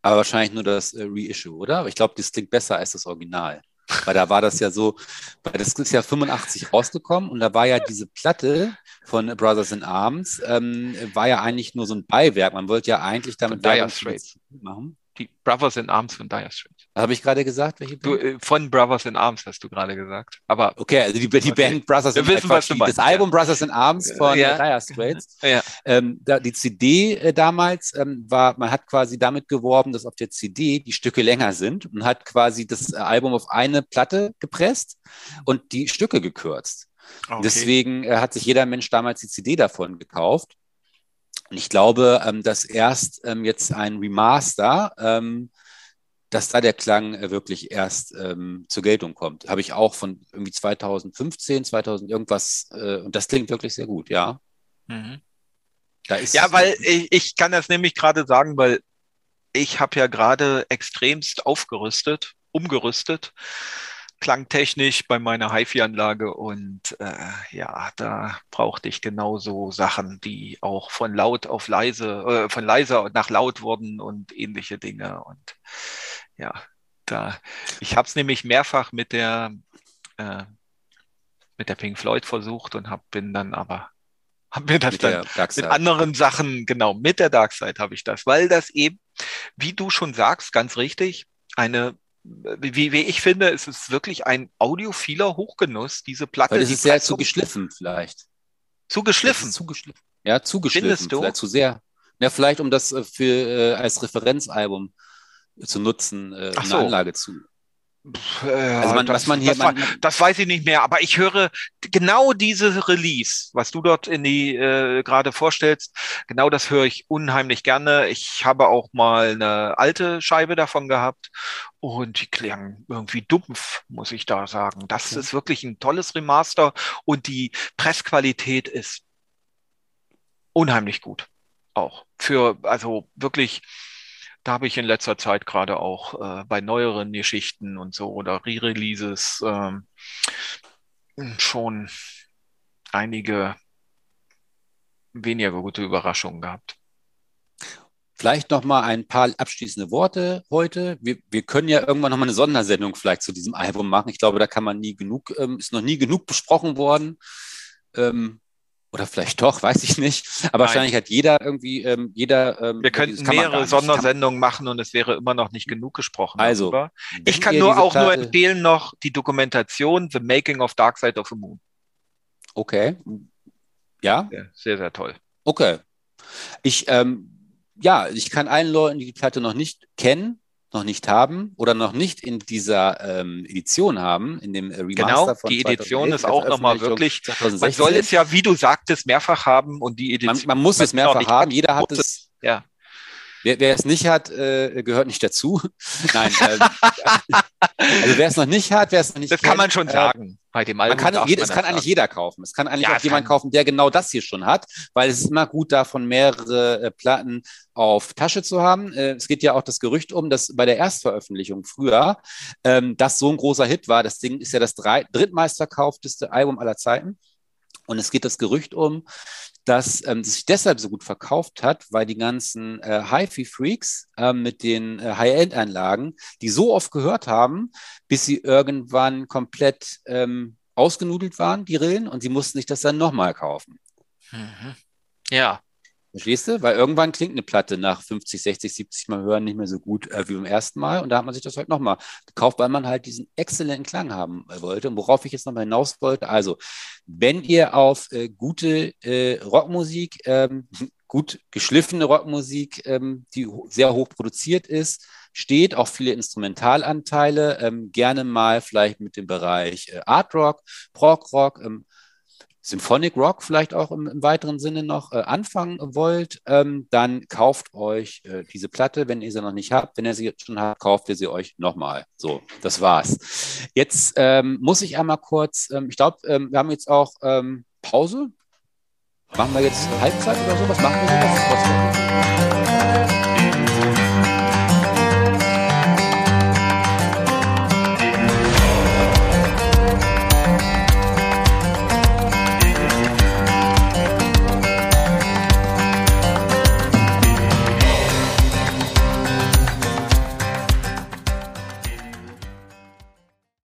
Speaker 2: Aber wahrscheinlich nur das äh, Reissue, oder? Ich glaube, das klingt besser als das Original. Weil da war das ja so, weil das ist ja 85 rausgekommen und da war ja diese Platte von Brothers in Arms, ähm, war ja eigentlich nur so ein Beiwerk. Man wollte ja eigentlich damit
Speaker 3: Dire Straits machen. Die Brothers in Arms von Dire Straits.
Speaker 2: Habe ich gerade gesagt? Welche
Speaker 3: du, äh, von Brothers in Arms hast du gerade gesagt. Aber
Speaker 2: okay, also die, die okay. Band Brothers in
Speaker 3: Arms.
Speaker 2: Das Album ja. Brothers in Arms von ja. Dire Straits. (laughs) Ja. Ähm, da, die CD äh, damals ähm, war, man hat quasi damit geworben, dass auf der CD die Stücke länger sind und hat quasi das äh, Album auf eine Platte gepresst und die Stücke gekürzt. Okay. Deswegen äh, hat sich jeder Mensch damals die CD davon gekauft. Und ich glaube, ähm, dass erst ähm, jetzt ein Remaster, ähm, dass da der Klang äh, wirklich erst ähm, zur Geltung kommt. Habe ich auch von irgendwie 2015, 2000 irgendwas. Äh, und das klingt wirklich sehr gut, ja. Mhm.
Speaker 3: ja, weil ich, ich kann das nämlich gerade sagen, weil ich habe ja gerade extremst aufgerüstet, umgerüstet klangtechnisch bei meiner HiFi-Anlage und äh, ja, da brauchte ich genauso Sachen, die auch von laut auf leise, äh, von leiser nach laut wurden und ähnliche Dinge und ja, da ich habe es nämlich mehrfach mit der äh, mit der Pink Floyd versucht und hab, bin dann aber habe mir das mit dann mit anderen Sachen genau mit der Dark Side habe ich das, weil das eben, wie du schon sagst, ganz richtig eine wie, wie ich finde, ist es wirklich ein audiophiler Hochgenuss, diese Platte.
Speaker 2: Weil es ist sehr zu geschliffen vielleicht.
Speaker 3: Zu geschliffen?
Speaker 2: Zu geschliffen. Ja, zu geschliffen. Vielleicht zu sehr. Ja, vielleicht um das äh, für, äh, als Referenzalbum zu nutzen, äh,
Speaker 3: eine so.
Speaker 2: Anlage zu.
Speaker 3: Also man, das, was man hier, das, man, das, weiß ich nicht mehr, aber ich höre genau diese Release, was du dort in die äh, gerade vorstellst, genau das höre ich unheimlich gerne. Ich habe auch mal eine alte Scheibe davon gehabt und die klang irgendwie dumpf, muss ich da sagen. Das ja. ist wirklich ein tolles Remaster und die Pressqualität ist unheimlich gut. Auch für, also wirklich da habe ich in letzter Zeit gerade auch äh, bei neueren Geschichten und so oder Re-Releases ähm, schon einige weniger gute Überraschungen gehabt.
Speaker 2: Vielleicht noch mal ein paar abschließende Worte heute. Wir, wir können ja irgendwann noch mal eine Sondersendung vielleicht zu diesem Album machen. Ich glaube, da kann man nie genug, ähm, ist noch nie genug besprochen worden. Ähm, oder vielleicht doch, weiß ich nicht. Aber Nein. wahrscheinlich hat jeder irgendwie, ähm, jeder.
Speaker 3: Ähm, Wir könnten mehrere Sondersendungen machen und es wäre immer noch nicht genug gesprochen.
Speaker 2: Also,
Speaker 3: darüber. ich kann nur auch Platte... nur empfehlen noch die Dokumentation The Making of Dark Side of the Moon.
Speaker 2: Okay. Ja.
Speaker 3: Sehr, sehr toll.
Speaker 2: Okay. Ich, ähm, ja, ich kann allen Leuten, die die Platte noch nicht kennen, noch nicht haben oder noch nicht in dieser ähm, Edition haben, in dem
Speaker 3: Remaster genau, von die Edition ist auch nochmal wirklich, 2016. man soll es ja, wie du sagtest, mehrfach haben und die Edition.
Speaker 2: Man, man muss es mehrfach haben, jeder hat es.
Speaker 3: Ja.
Speaker 2: Wer, wer, es nicht hat, äh, gehört nicht dazu. (laughs) Nein. Äh, also wer es noch nicht hat, wer es noch nicht
Speaker 3: Das kennt, kann man schon äh, sagen.
Speaker 2: Bei dem Album man kann, jeder, es kann eigentlich jeder kaufen. Es kann eigentlich ja, auch jemand kaufen, der genau das hier schon hat, weil es ist immer gut, davon mehrere äh, Platten auf Tasche zu haben. Äh, es geht ja auch das Gerücht um, dass bei der Erstveröffentlichung früher ähm, das so ein großer Hit war. Das Ding ist ja das drei, drittmeistverkaufteste Album aller Zeiten. Und es geht das Gerücht um, dass ähm, sich deshalb so gut verkauft hat, weil die ganzen äh, HiFi-Freaks äh, mit den äh, High-End-Anlagen, die so oft gehört haben, bis sie irgendwann komplett ähm, ausgenudelt waren, die Rillen, und sie mussten sich das dann nochmal kaufen.
Speaker 3: Mhm. Ja,
Speaker 2: Verstehst du? Weil irgendwann klingt eine Platte nach 50, 60, 70 Mal hören nicht mehr so gut äh, wie beim ersten Mal. Und da hat man sich das halt nochmal gekauft, weil man halt diesen exzellenten Klang haben äh, wollte. Und worauf ich jetzt nochmal hinaus wollte, also, wenn ihr auf äh, gute äh, Rockmusik, ähm, (laughs) gut geschliffene Rockmusik, ähm, die sehr hoch produziert ist, steht, auch viele Instrumentalanteile, ähm, gerne mal vielleicht mit dem Bereich äh, Art Rock, Prog Rock, ähm, Symphonic Rock vielleicht auch im, im weiteren Sinne noch äh, anfangen wollt, ähm, dann kauft euch äh, diese Platte, wenn ihr sie noch nicht habt. Wenn ihr sie jetzt schon habt, kauft ihr sie euch nochmal. So, das war's. Jetzt ähm, muss ich einmal kurz, ähm, ich glaube, ähm, wir haben jetzt auch ähm, Pause. Machen wir jetzt Halbzeit oder so? Was machen wir was